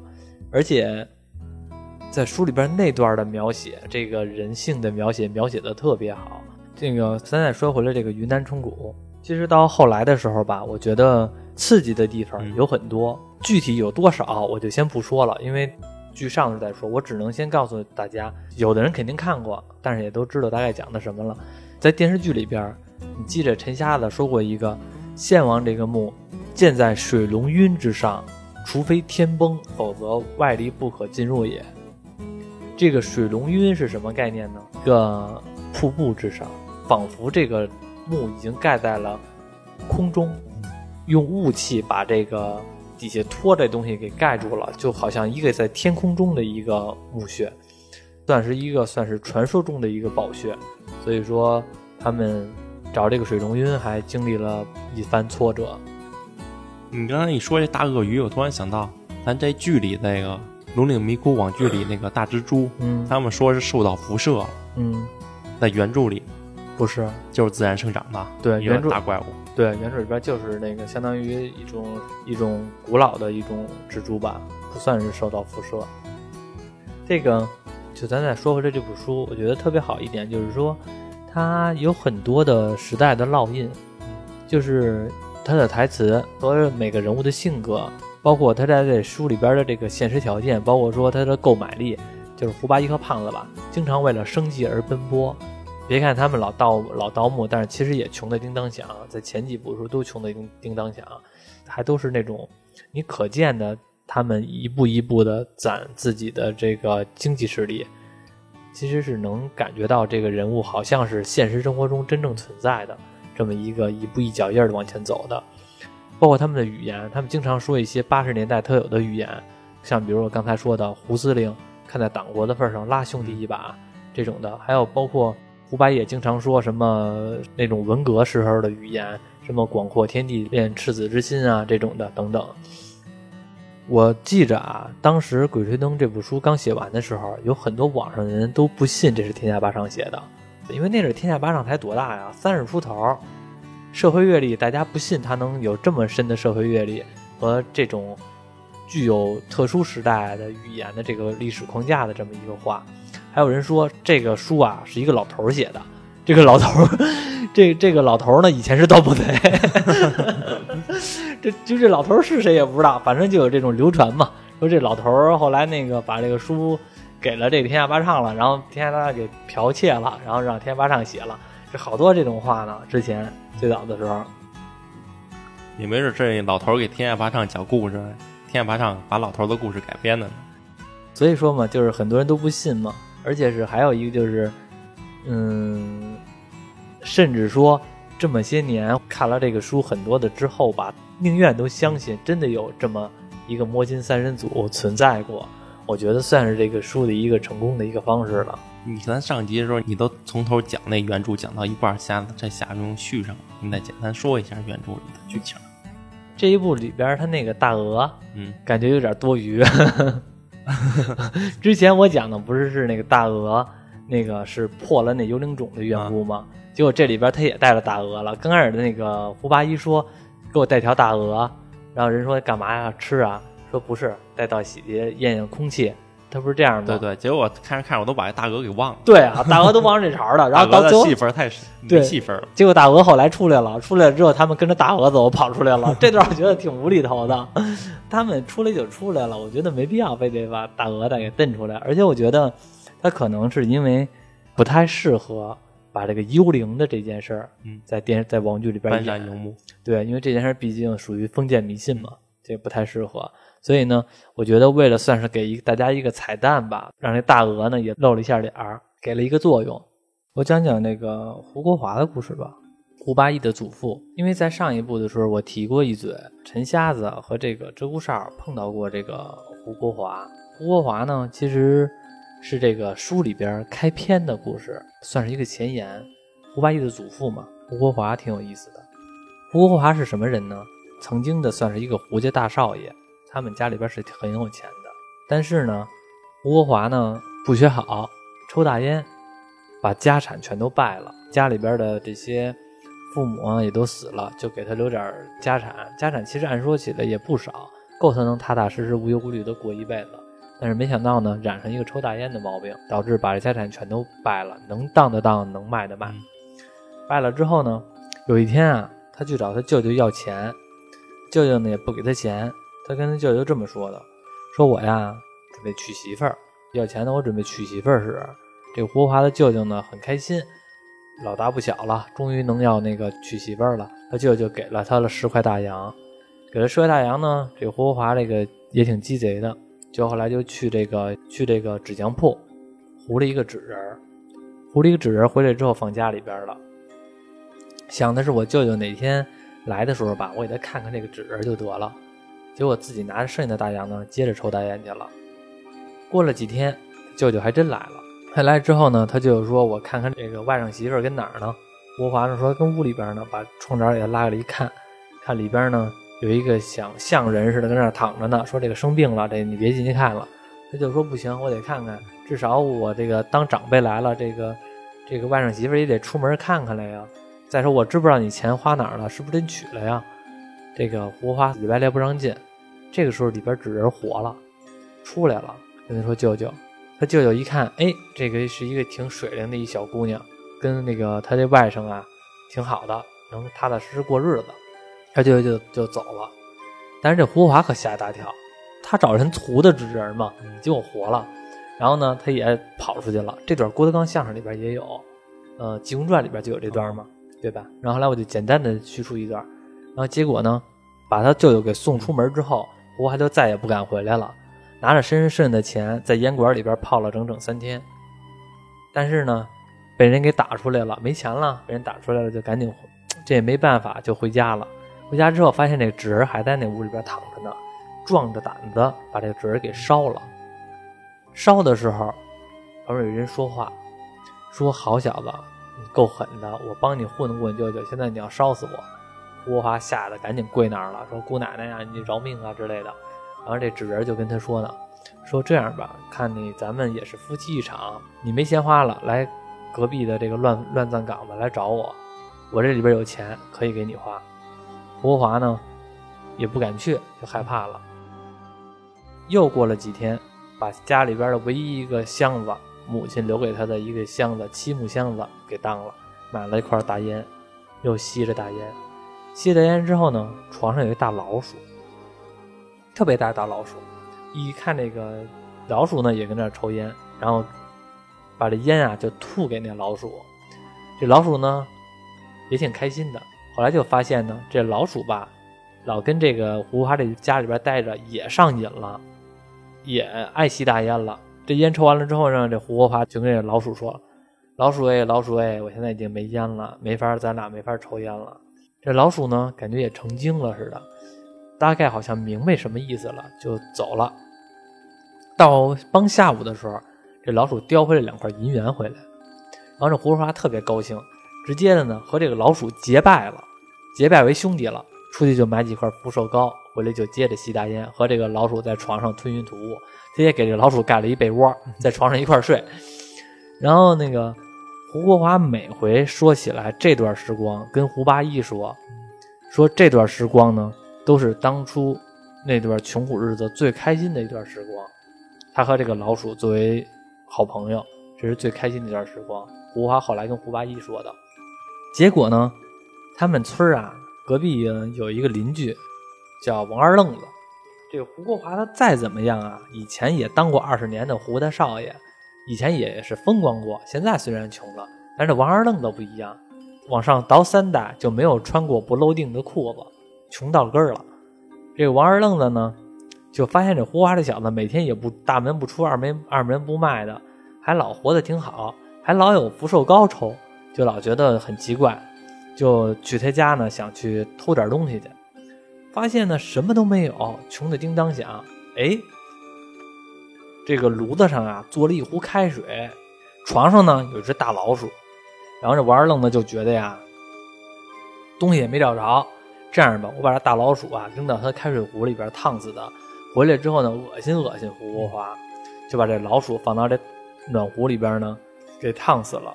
而且，在书里边那段的描写，这个人性的描写，描写的特别好。这个咱再说回来，这个云南虫谷，其实到后来的时候吧，我觉得刺激的地方有很多，具体有多少我就先不说了，因为剧上头再说，我只能先告诉大家，有的人肯定看过，但是也都知道大概讲的什么了。在电视剧里边，你记着陈瞎子说过一个献王这个墓，建在水龙晕之上，除非天崩，否则外力不可进入也。这个水龙晕是什么概念呢？一个瀑布之上，仿佛这个墓已经盖在了空中，用雾气把这个底下托这东西给盖住了，就好像一个在天空中的一个墓穴，算是一个算是传说中的一个宝穴。所以说，他们找这个水龙晕还经历了一番挫折。你刚才一说这大鳄鱼，我突然想到，咱这剧里那个《龙岭迷窟》网剧里那个大蜘蛛，嗯他们说是受到辐射了，嗯，在原著里不是，就是自然生长的对原著大怪物。对，原著里边就是那个相当于一种一种古老的一种蜘蛛吧，不算是受到辐射。这个就咱再说回来这部书，我觉得特别好一点，就是说它有很多的时代的烙印，就是它的台词和每个人物的性格，包括他在这书里边的这个现实条件，包括说他的购买力，就是胡八一和胖子吧，经常为了生计而奔波。别看他们老盗老盗墓，但是其实也穷的叮当响，在前几部的时候都穷的叮叮当响，还都是那种你可见的，他们一步一步的攒自己的这个经济实力，其实是能感觉到这个人物好像是现实生活中真正存在的这么一个一步一脚印儿的往前走的，包括他们的语言，他们经常说一些八十年代特有的语言，像比如我刚才说的胡司令看在党国的份上拉兄弟一把这种的，还有包括。胡八也经常说什么那种文革时候的语言，什么广阔天地练赤子之心啊这种的等等。我记着啊，当时《鬼吹灯》这部书刚写完的时候，有很多网上的人都不信这是天下八上写的，因为那阵天下八上才多大呀，三十出头，社会阅历，大家不信他能有这么深的社会阅历和这种具有特殊时代的语言的这个历史框架的这么一个话。还有人说这个书啊是一个老头儿写的，这个老头儿，这这个老头儿呢以前是盗墓贼，这就这老头儿是谁也不知道，反正就有这种流传嘛，说这老头儿后来那个把这个书给了这个天下八唱了，然后天下八唱给剽窃了，然后让天下八唱写了，这好多这种话呢。之前最早的时候，也没准这老头儿给天下八唱讲故事，天下八唱把老头儿的故事改编的呢。所以说嘛，就是很多人都不信嘛。而且是还有一个就是，嗯，甚至说这么些年看了这个书很多的之后吧，宁愿都相信真的有这么一个摸金三人组存在过。我觉得算是这个书的一个成功的一个方式了。你咱上集的时候，你都从头讲那原著讲到一半，下在下中续上，你再简单说一下原著里的剧情。这一部里边，他那个大鹅，嗯，感觉有点多余。之前我讲的不是是那个大鹅，那个是破了那幽灵种的缘故吗？结果这里边他也带了大鹅了。刚开始的那个胡八一说给我带条大鹅，然后人说干嘛呀？吃啊？说不是，带到洗涤验验空气。他不是这样吗？对对，结果我看着看着我都把这大鹅给忘了。对啊，大鹅都忘这茬了。然后到最后戏份太对没戏份了。结果大鹅后来出来了，出来之后他们跟着大鹅走，跑出来了。这段我觉得挺无厘头的。他们出来就出来了，我觉得没必要非得把大鹅再给蹬出来。而且我觉得他可能是因为不太适合把这个幽灵的这件事儿，嗯，在电在网剧里边搬。荧幕，对，因为这件事儿毕竟属于封建迷信嘛，这不太适合。所以呢，我觉得为了算是给一大家一个彩蛋吧，让这大鹅呢也露了一下脸儿，给了一个作用。我讲讲那个胡国华的故事吧。胡八一的祖父，因为在上一部的时候我提过一嘴，陈瞎子和这个鹧鸪哨碰到过这个胡国华。胡国华呢，其实是这个书里边开篇的故事，算是一个前言。胡八一的祖父嘛，胡国华挺有意思的。胡国华是什么人呢？曾经的算是一个胡家大少爷，他们家里边是很有钱的。但是呢，吴国华呢不学好，抽大烟，把家产全都败了。家里边的这些父母啊也都死了，就给他留点家产。家产其实按说起来也不少，够他能踏踏实实、无忧无虑的过一辈子。但是没想到呢，染上一个抽大烟的毛病，导致把这家产全都败了，能当的当，能卖的卖。败了之后呢，有一天啊，他去找他舅舅要钱，舅舅呢也不给他钱。他跟他舅舅这么说的：“说我呀准备娶媳妇儿，要钱呢我准备娶媳妇儿时，这胡华的舅舅呢很开心，老大不小了，终于能要那个娶媳妇儿了。他舅舅给了他了十块大洋，给了十块大洋呢，这胡华这个也挺鸡贼的，就后来就去这个去这个纸匠铺，糊了一个纸人，糊了一个纸人回来之后放家里边了。想的是我舅舅哪天来的时候吧，我给他看看这个纸人就得了。结果自己拿着剩下的大洋呢，接着抽大烟去了。过了几天，舅舅还真来了。他来之后呢，他舅舅说：“我看看这个外甥媳妇跟哪儿呢？”吴华呢说：“跟屋里边呢。”把窗帘给他拉开了一看，看里边呢有一个像像人似的跟那躺着呢。说这个生病了，这你别进去看了。他就说：“不行，我得看看，至少我这个当长辈来了，这个这个外甥媳妇也得出门看看来呀。再说我知不知道你钱花哪儿了，是不是真取了呀？”这个胡华死白赖不让进。这个时候里边纸人活了，出来了，跟他说：“舅舅。”他舅舅一看，哎，这个是一个挺水灵的一小姑娘，跟那个他这外甥啊挺好的，能踏踏实实过日子。他舅舅就就走了。但是这胡华可吓一大跳，他找人涂的纸人嘛，结果活了。然后呢，他也跑出去了。这段郭德纲相声里边也有，呃，《济公传》里边就有这段嘛，对吧？然后后来我就简单的叙述一段，然后结果呢，把他舅舅给送出门之后。胡华就再也不敢回来了，拿着身上的钱，在烟馆里边泡了整整三天。但是呢，被人给打出来了，没钱了，被人打出来了，就赶紧，这也没办法，就回家了。回家之后，发现这个纸人还在那屋里边躺着呢，壮着胆子把这个纸人给烧了。烧的时候，旁边有人说话，说：“好小子，你够狠的，我帮你糊弄过你舅舅，现在你要烧死我。”胡华吓得赶紧跪那儿了，说：“姑奶奶呀，你饶命啊之类的。”然后这纸人就跟他说呢：“说这样吧，看你咱们也是夫妻一场，你没钱花了，来隔壁的这个乱乱葬岗子来找我，我这里边有钱可以给你花。”胡华呢也不敢去，就害怕了。又过了几天，把家里边的唯一一个箱子，母亲留给他的一个箱子漆木箱子给当了，买了一块大烟，又吸着大烟。吸了烟之后呢，床上有一大老鼠，特别大大老鼠。一看这个老鼠呢，也跟那抽烟，然后把这烟啊就吐给那老鼠。这老鼠呢也挺开心的。后来就发现呢，这老鼠吧，老跟这个胡华这家里边待着，也上瘾了，也爱吸大烟了。这烟抽完了之后呢，这胡国华就跟这老鼠说：“老鼠哎，老鼠哎，我现在已经没烟了，没法咱俩没法抽烟了。”这老鼠呢，感觉也成精了似的，大概好像明白什么意思了，就走了。到帮下午的时候，这老鼠叼回来两块银元回来，然后这胡华特别高兴，直接的呢和这个老鼠结拜了，结拜为兄弟了。出去就买几块福寿膏回来，就接着吸大烟，和这个老鼠在床上吞云吐雾。他也给这老鼠盖了一被窝，在床上一块睡。然后那个。胡国华每回说起来这段时光，跟胡八一说，说这段时光呢，都是当初那段穷苦日子最开心的一段时光。他和这个老鼠作为好朋友，这是最开心的一段时光。胡华后来跟胡八一说的，结果呢，他们村啊，隔壁有一个邻居叫王二愣子。这胡国华他再怎么样啊，以前也当过二十年的胡大少爷。以前也是风光过，现在虽然穷了，但是王二愣子不一样，往上倒三代就没有穿过不漏腚的裤子，穷到根儿了。这个王二愣子呢，就发现这胡华这小子每天也不大门不出二门二门不迈的，还老活得挺好，还老有福寿膏抽，就老觉得很奇怪，就去他家呢想去偷点东西去，发现呢什么都没有，穷的叮当响，哎。这个炉子上啊，做了一壶开水，床上呢有一只大老鼠，然后这王二愣子就觉得呀，东西也没找着，这样吧，我把这大老鼠啊扔到他开水壶里边烫死的，回来之后呢，恶心恶心胡国华，就把这老鼠放到这暖壶里边呢，给烫死了，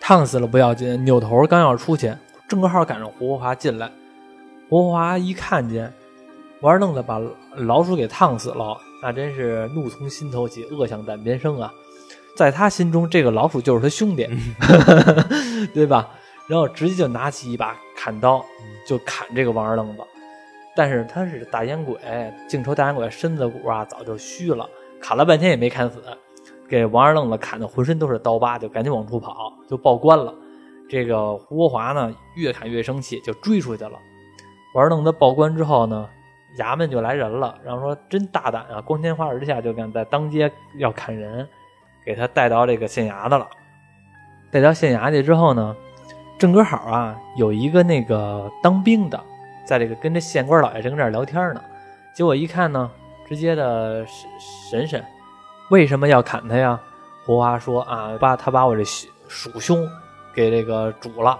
烫死了不要紧，扭头刚要出去，正好赶上胡国华进来，胡国华一看见王二愣子把老鼠给烫死了。那真是怒从心头起，恶向胆边生啊！在他心中，这个老鼠就是他兄弟，对吧？然后直接就拿起一把砍刀，就砍这个王二愣子。但是他是大烟鬼，净抽大烟鬼，身子骨啊早就虚了，砍了半天也没砍死，给王二愣子砍的浑身都是刀疤，就赶紧往出跑，就报官了。这个胡国华呢，越砍越生气，就追出去了。王二愣子报官之后呢，衙门就来人了，然后说真大胆啊，光天化日之下就敢在当街要砍人，给他带到这个县衙的了。带到县衙去之后呢，正搁好啊，有一个那个当兵的，在这个跟这县官老爷正跟这聊天呢，结果一看呢，直接的审审审，为什么要砍他呀？胡华说啊，把他把我这鼠兄给这个煮了，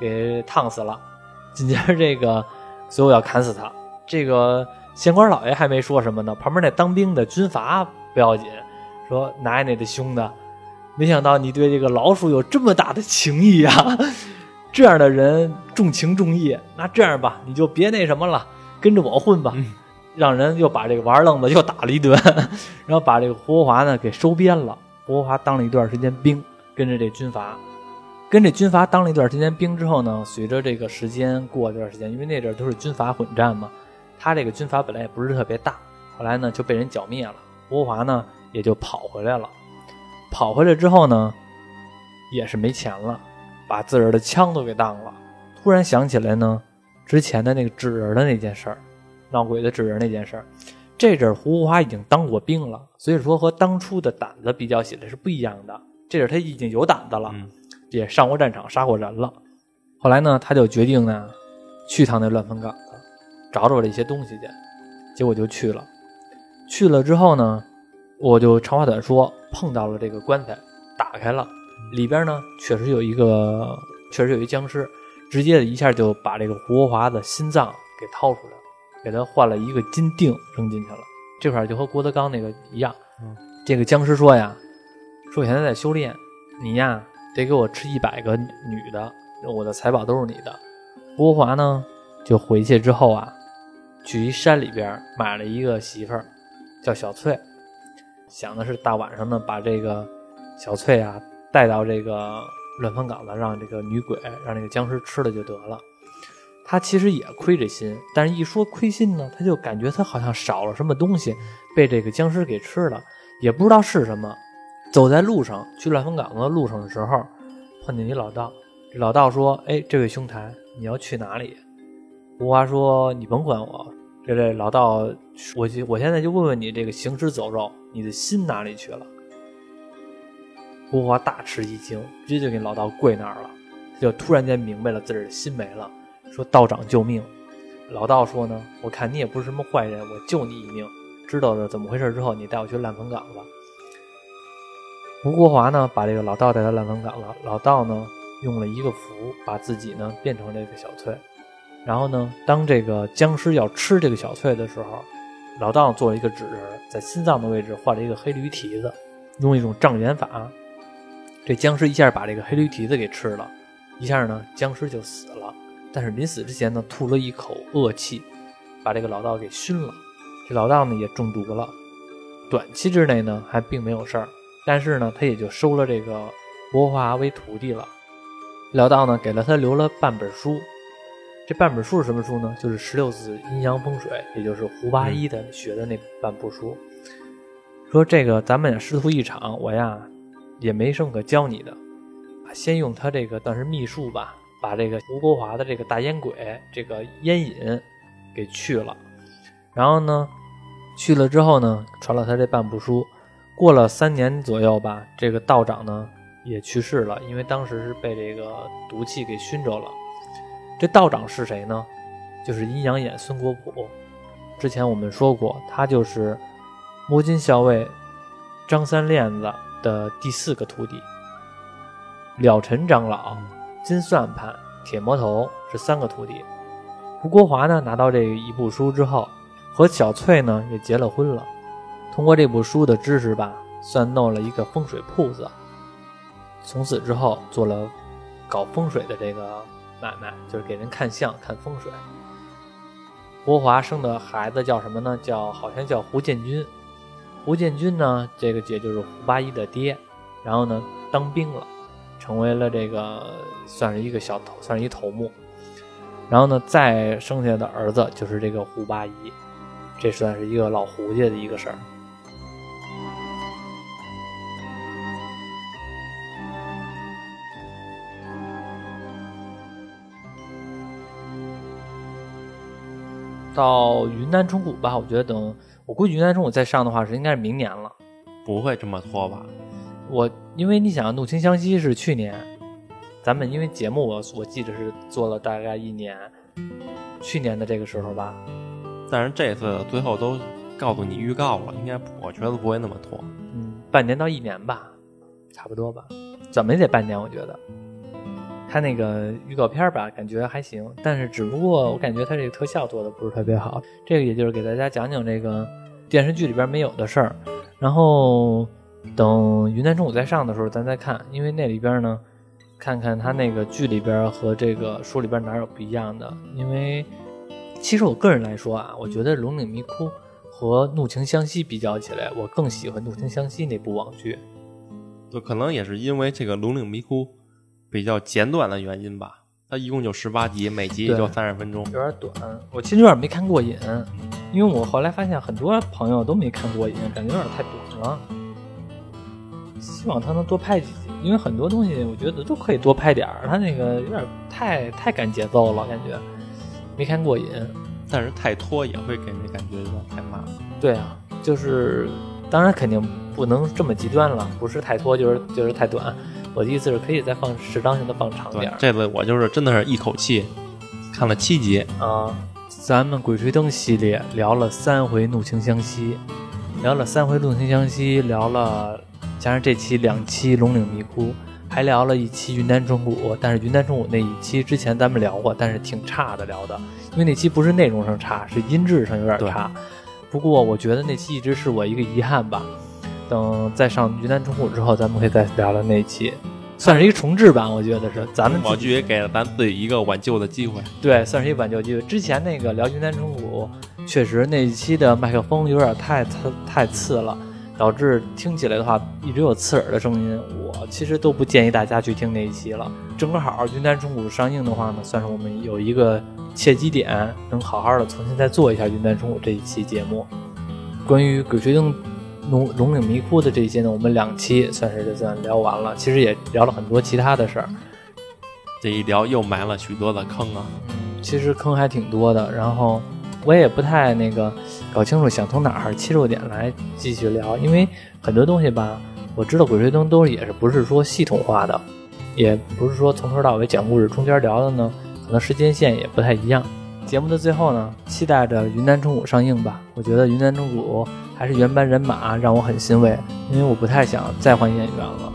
给烫死了。紧接着这个，所以我要砍死他。这个县官老爷还没说什么呢，旁边那当兵的军阀不要紧，说奶奶的凶的，没想到你对这个老鼠有这么大的情谊啊！这样的人重情重义，那这样吧，你就别那什么了，跟着我混吧。让人又把这个玩愣子又打了一顿，然后把这个胡国华呢给收编了。胡国华当了一段时间兵，跟着这军阀，跟这军阀当了一段时间兵之后呢，随着这个时间过一段时间，因为那阵都是军阀混战嘛，他这个军阀本来也不是特别大，后来呢就被人剿灭了。胡国华呢也就跑回来了，跑回来之后呢，也是没钱了，把自个儿的枪都给当了。突然想起来呢，之前的那个纸人的那件事儿，闹鬼的纸人那件事儿。这阵胡国华已经当过兵了，所以说和当初的胆子比较起来是不一样的。这阵他已经有胆子了，也上过战场，杀过人了。后来呢，他就决定呢，去趟那乱坟岗子，找找这些东西去。结果就去了。去了之后呢，我就长话短说，碰到了这个棺材，打开了，里边呢确实有一个，确实有一僵尸，直接的一下就把这个胡国华的心脏给掏出来了。给他换了一个金锭扔进去了，这块就和郭德纲那个一样。这个僵尸说呀：“说我现在在修炼，你呀得给我吃一百个女的，我的财宝都是你的。”郭华呢就回去之后啊，去一山里边买了一个媳妇儿，叫小翠，想的是大晚上呢把这个小翠啊带到这个乱坟岗子，让这个女鬼让这个僵尸吃了就得了。他其实也亏着心，但是一说亏心呢，他就感觉他好像少了什么东西，被这个僵尸给吃了，也不知道是什么。走在路上去乱坟岗子的路上的时候，碰见一老道。老道说：“哎，这位兄台，你要去哪里？”吴华说：“你甭管我。”这位老道，我就我现在就问问你，这个行尸走肉，你的心哪里去了？胡华大吃一惊，直接就给老道跪那儿了，他就突然间明白了自己的心没了。说道长救命，老道说呢，我看你也不是什么坏人，我救你一命。知道了怎么回事之后，你带我去烂坟岗吧。吴国华呢，把这个老道带到烂坟岗了。老道呢，用了一个符，把自己呢变成这个小翠。然后呢，当这个僵尸要吃这个小翠的时候，老道做了一个纸人，在心脏的位置画了一个黑驴蹄子，用一种障眼法，这僵尸一下把这个黑驴蹄子给吃了，一下呢，僵尸就死了。但是临死之前呢，吐了一口恶气，把这个老道给熏了。这老道呢也中毒了，短期之内呢还并没有事儿，但是呢他也就收了这个国华为徒弟了。老道呢给了他留了半本书，这半本书是什么书呢？就是十六字阴阳风水，也就是胡八一的学的那半部书。说这个咱们俩师徒一场，我呀也没什么可教你的，先用他这个，算是秘术吧。把这个胡国华的这个大烟鬼这个烟瘾给去了，然后呢，去了之后呢，传了他这半部书。过了三年左右吧，这个道长呢也去世了，因为当时是被这个毒气给熏着了。这道长是谁呢？就是阴阳眼孙国普。之前我们说过，他就是摸金校尉张三链子的第四个徒弟，了尘长老。金算盘、铁魔头是三个徒弟。胡国华呢，拿到这一部书之后，和小翠呢也结了婚了。通过这部书的知识吧，算弄了一个风水铺子。从此之后，做了搞风水的这个买卖，就是给人看相、看风水。国华生的孩子叫什么呢？叫好像叫胡建军。胡建军呢，这个姐就是胡八一的爹，然后呢当兵了。成为了这个算是一个小头，算是一头目。然后呢，再生下的儿子就是这个胡八一，这算是一个老胡家的一个事儿。到云南虫谷吧，我觉得等我估计云南虫谷再上的话是应该是明年了。不会这么拖吧？我因为你想，怒晴湘西是去年，咱们因为节目我我记得是做了大概一年，去年的这个时候吧。但是这次最后都告诉你预告了，应该我觉得不会那么拖。嗯，半年到一年吧，差不多吧，怎么也得半年，我觉得。它那个预告片吧，感觉还行，但是只不过我感觉它这个特效做的不是特别好。这个也就是给大家讲讲这个电视剧里边没有的事儿，然后等云南中午再上的时候咱再看，因为那里边呢，看看它那个剧里边和这个书里边哪有不一样的。因为其实我个人来说啊，我觉得《龙岭迷窟》和《怒晴湘西》比较起来，我更喜欢《怒晴湘西》那部网剧。就可能也是因为这个《龙岭迷窟》。比较简短的原因吧，它一共就十八集，每集也就三十分钟，有点短。我其实有点没看过瘾，因为我后来发现很多朋友都没看过瘾，感觉有点太短了。希望他能多拍几集，因为很多东西我觉得都可以多拍点儿，他那个有点太太赶节奏了，感觉没看过瘾。但是太拖也会给人感觉有点太慢。对啊，就是当然肯定不能这么极端了，不是太拖就是就是太短。我的意思是可以再放适当性的放长点。这次我就是真的是一口气看了七集啊。咱们《鬼吹灯》系列聊了三回《怒晴湘西》，聊了三回《怒晴湘西》，聊了加上这期两期《龙岭迷窟》，还聊了一期云南虫谷。但是云南虫谷那一期之前咱们聊过，但是挺差的聊的，因为那期不是内容上差，是音质上有点差。不过我觉得那期一直是我一个遗憾吧。等再上云南中谷之后，咱们可以再聊聊那一期，算是一个重置版，我觉得是。咱们网剧也给了咱自己一个挽救的机会。对，算是一个挽救机会。之前那个聊云南中谷，确实那一期的麦克风有点太太太刺了，导致听起来的话一直有刺耳的声音。我其实都不建议大家去听那一期了。正好云南中谷上映的话呢，算是我们有一个契机点，能好好的重新再做一下云南中谷这一期节目，关于鬼吹灯。龙龙岭迷窟的这些呢，我们两期算是就算聊完了。其实也聊了很多其他的事儿，这一聊又埋了许多的坑啊。其实坑还挺多的，然后我也不太那个搞清楚想从哪儿切入点来继续聊，因为很多东西吧，我知道《鬼吹灯》都也是不是说系统化的，也不是说从头到尾讲故事，中间聊的呢，可能时间线也不太一样。节目的最后呢，期待着《云南中谷》上映吧。我觉得《云南中谷》还是原班人马，让我很欣慰，因为我不太想再换演员了。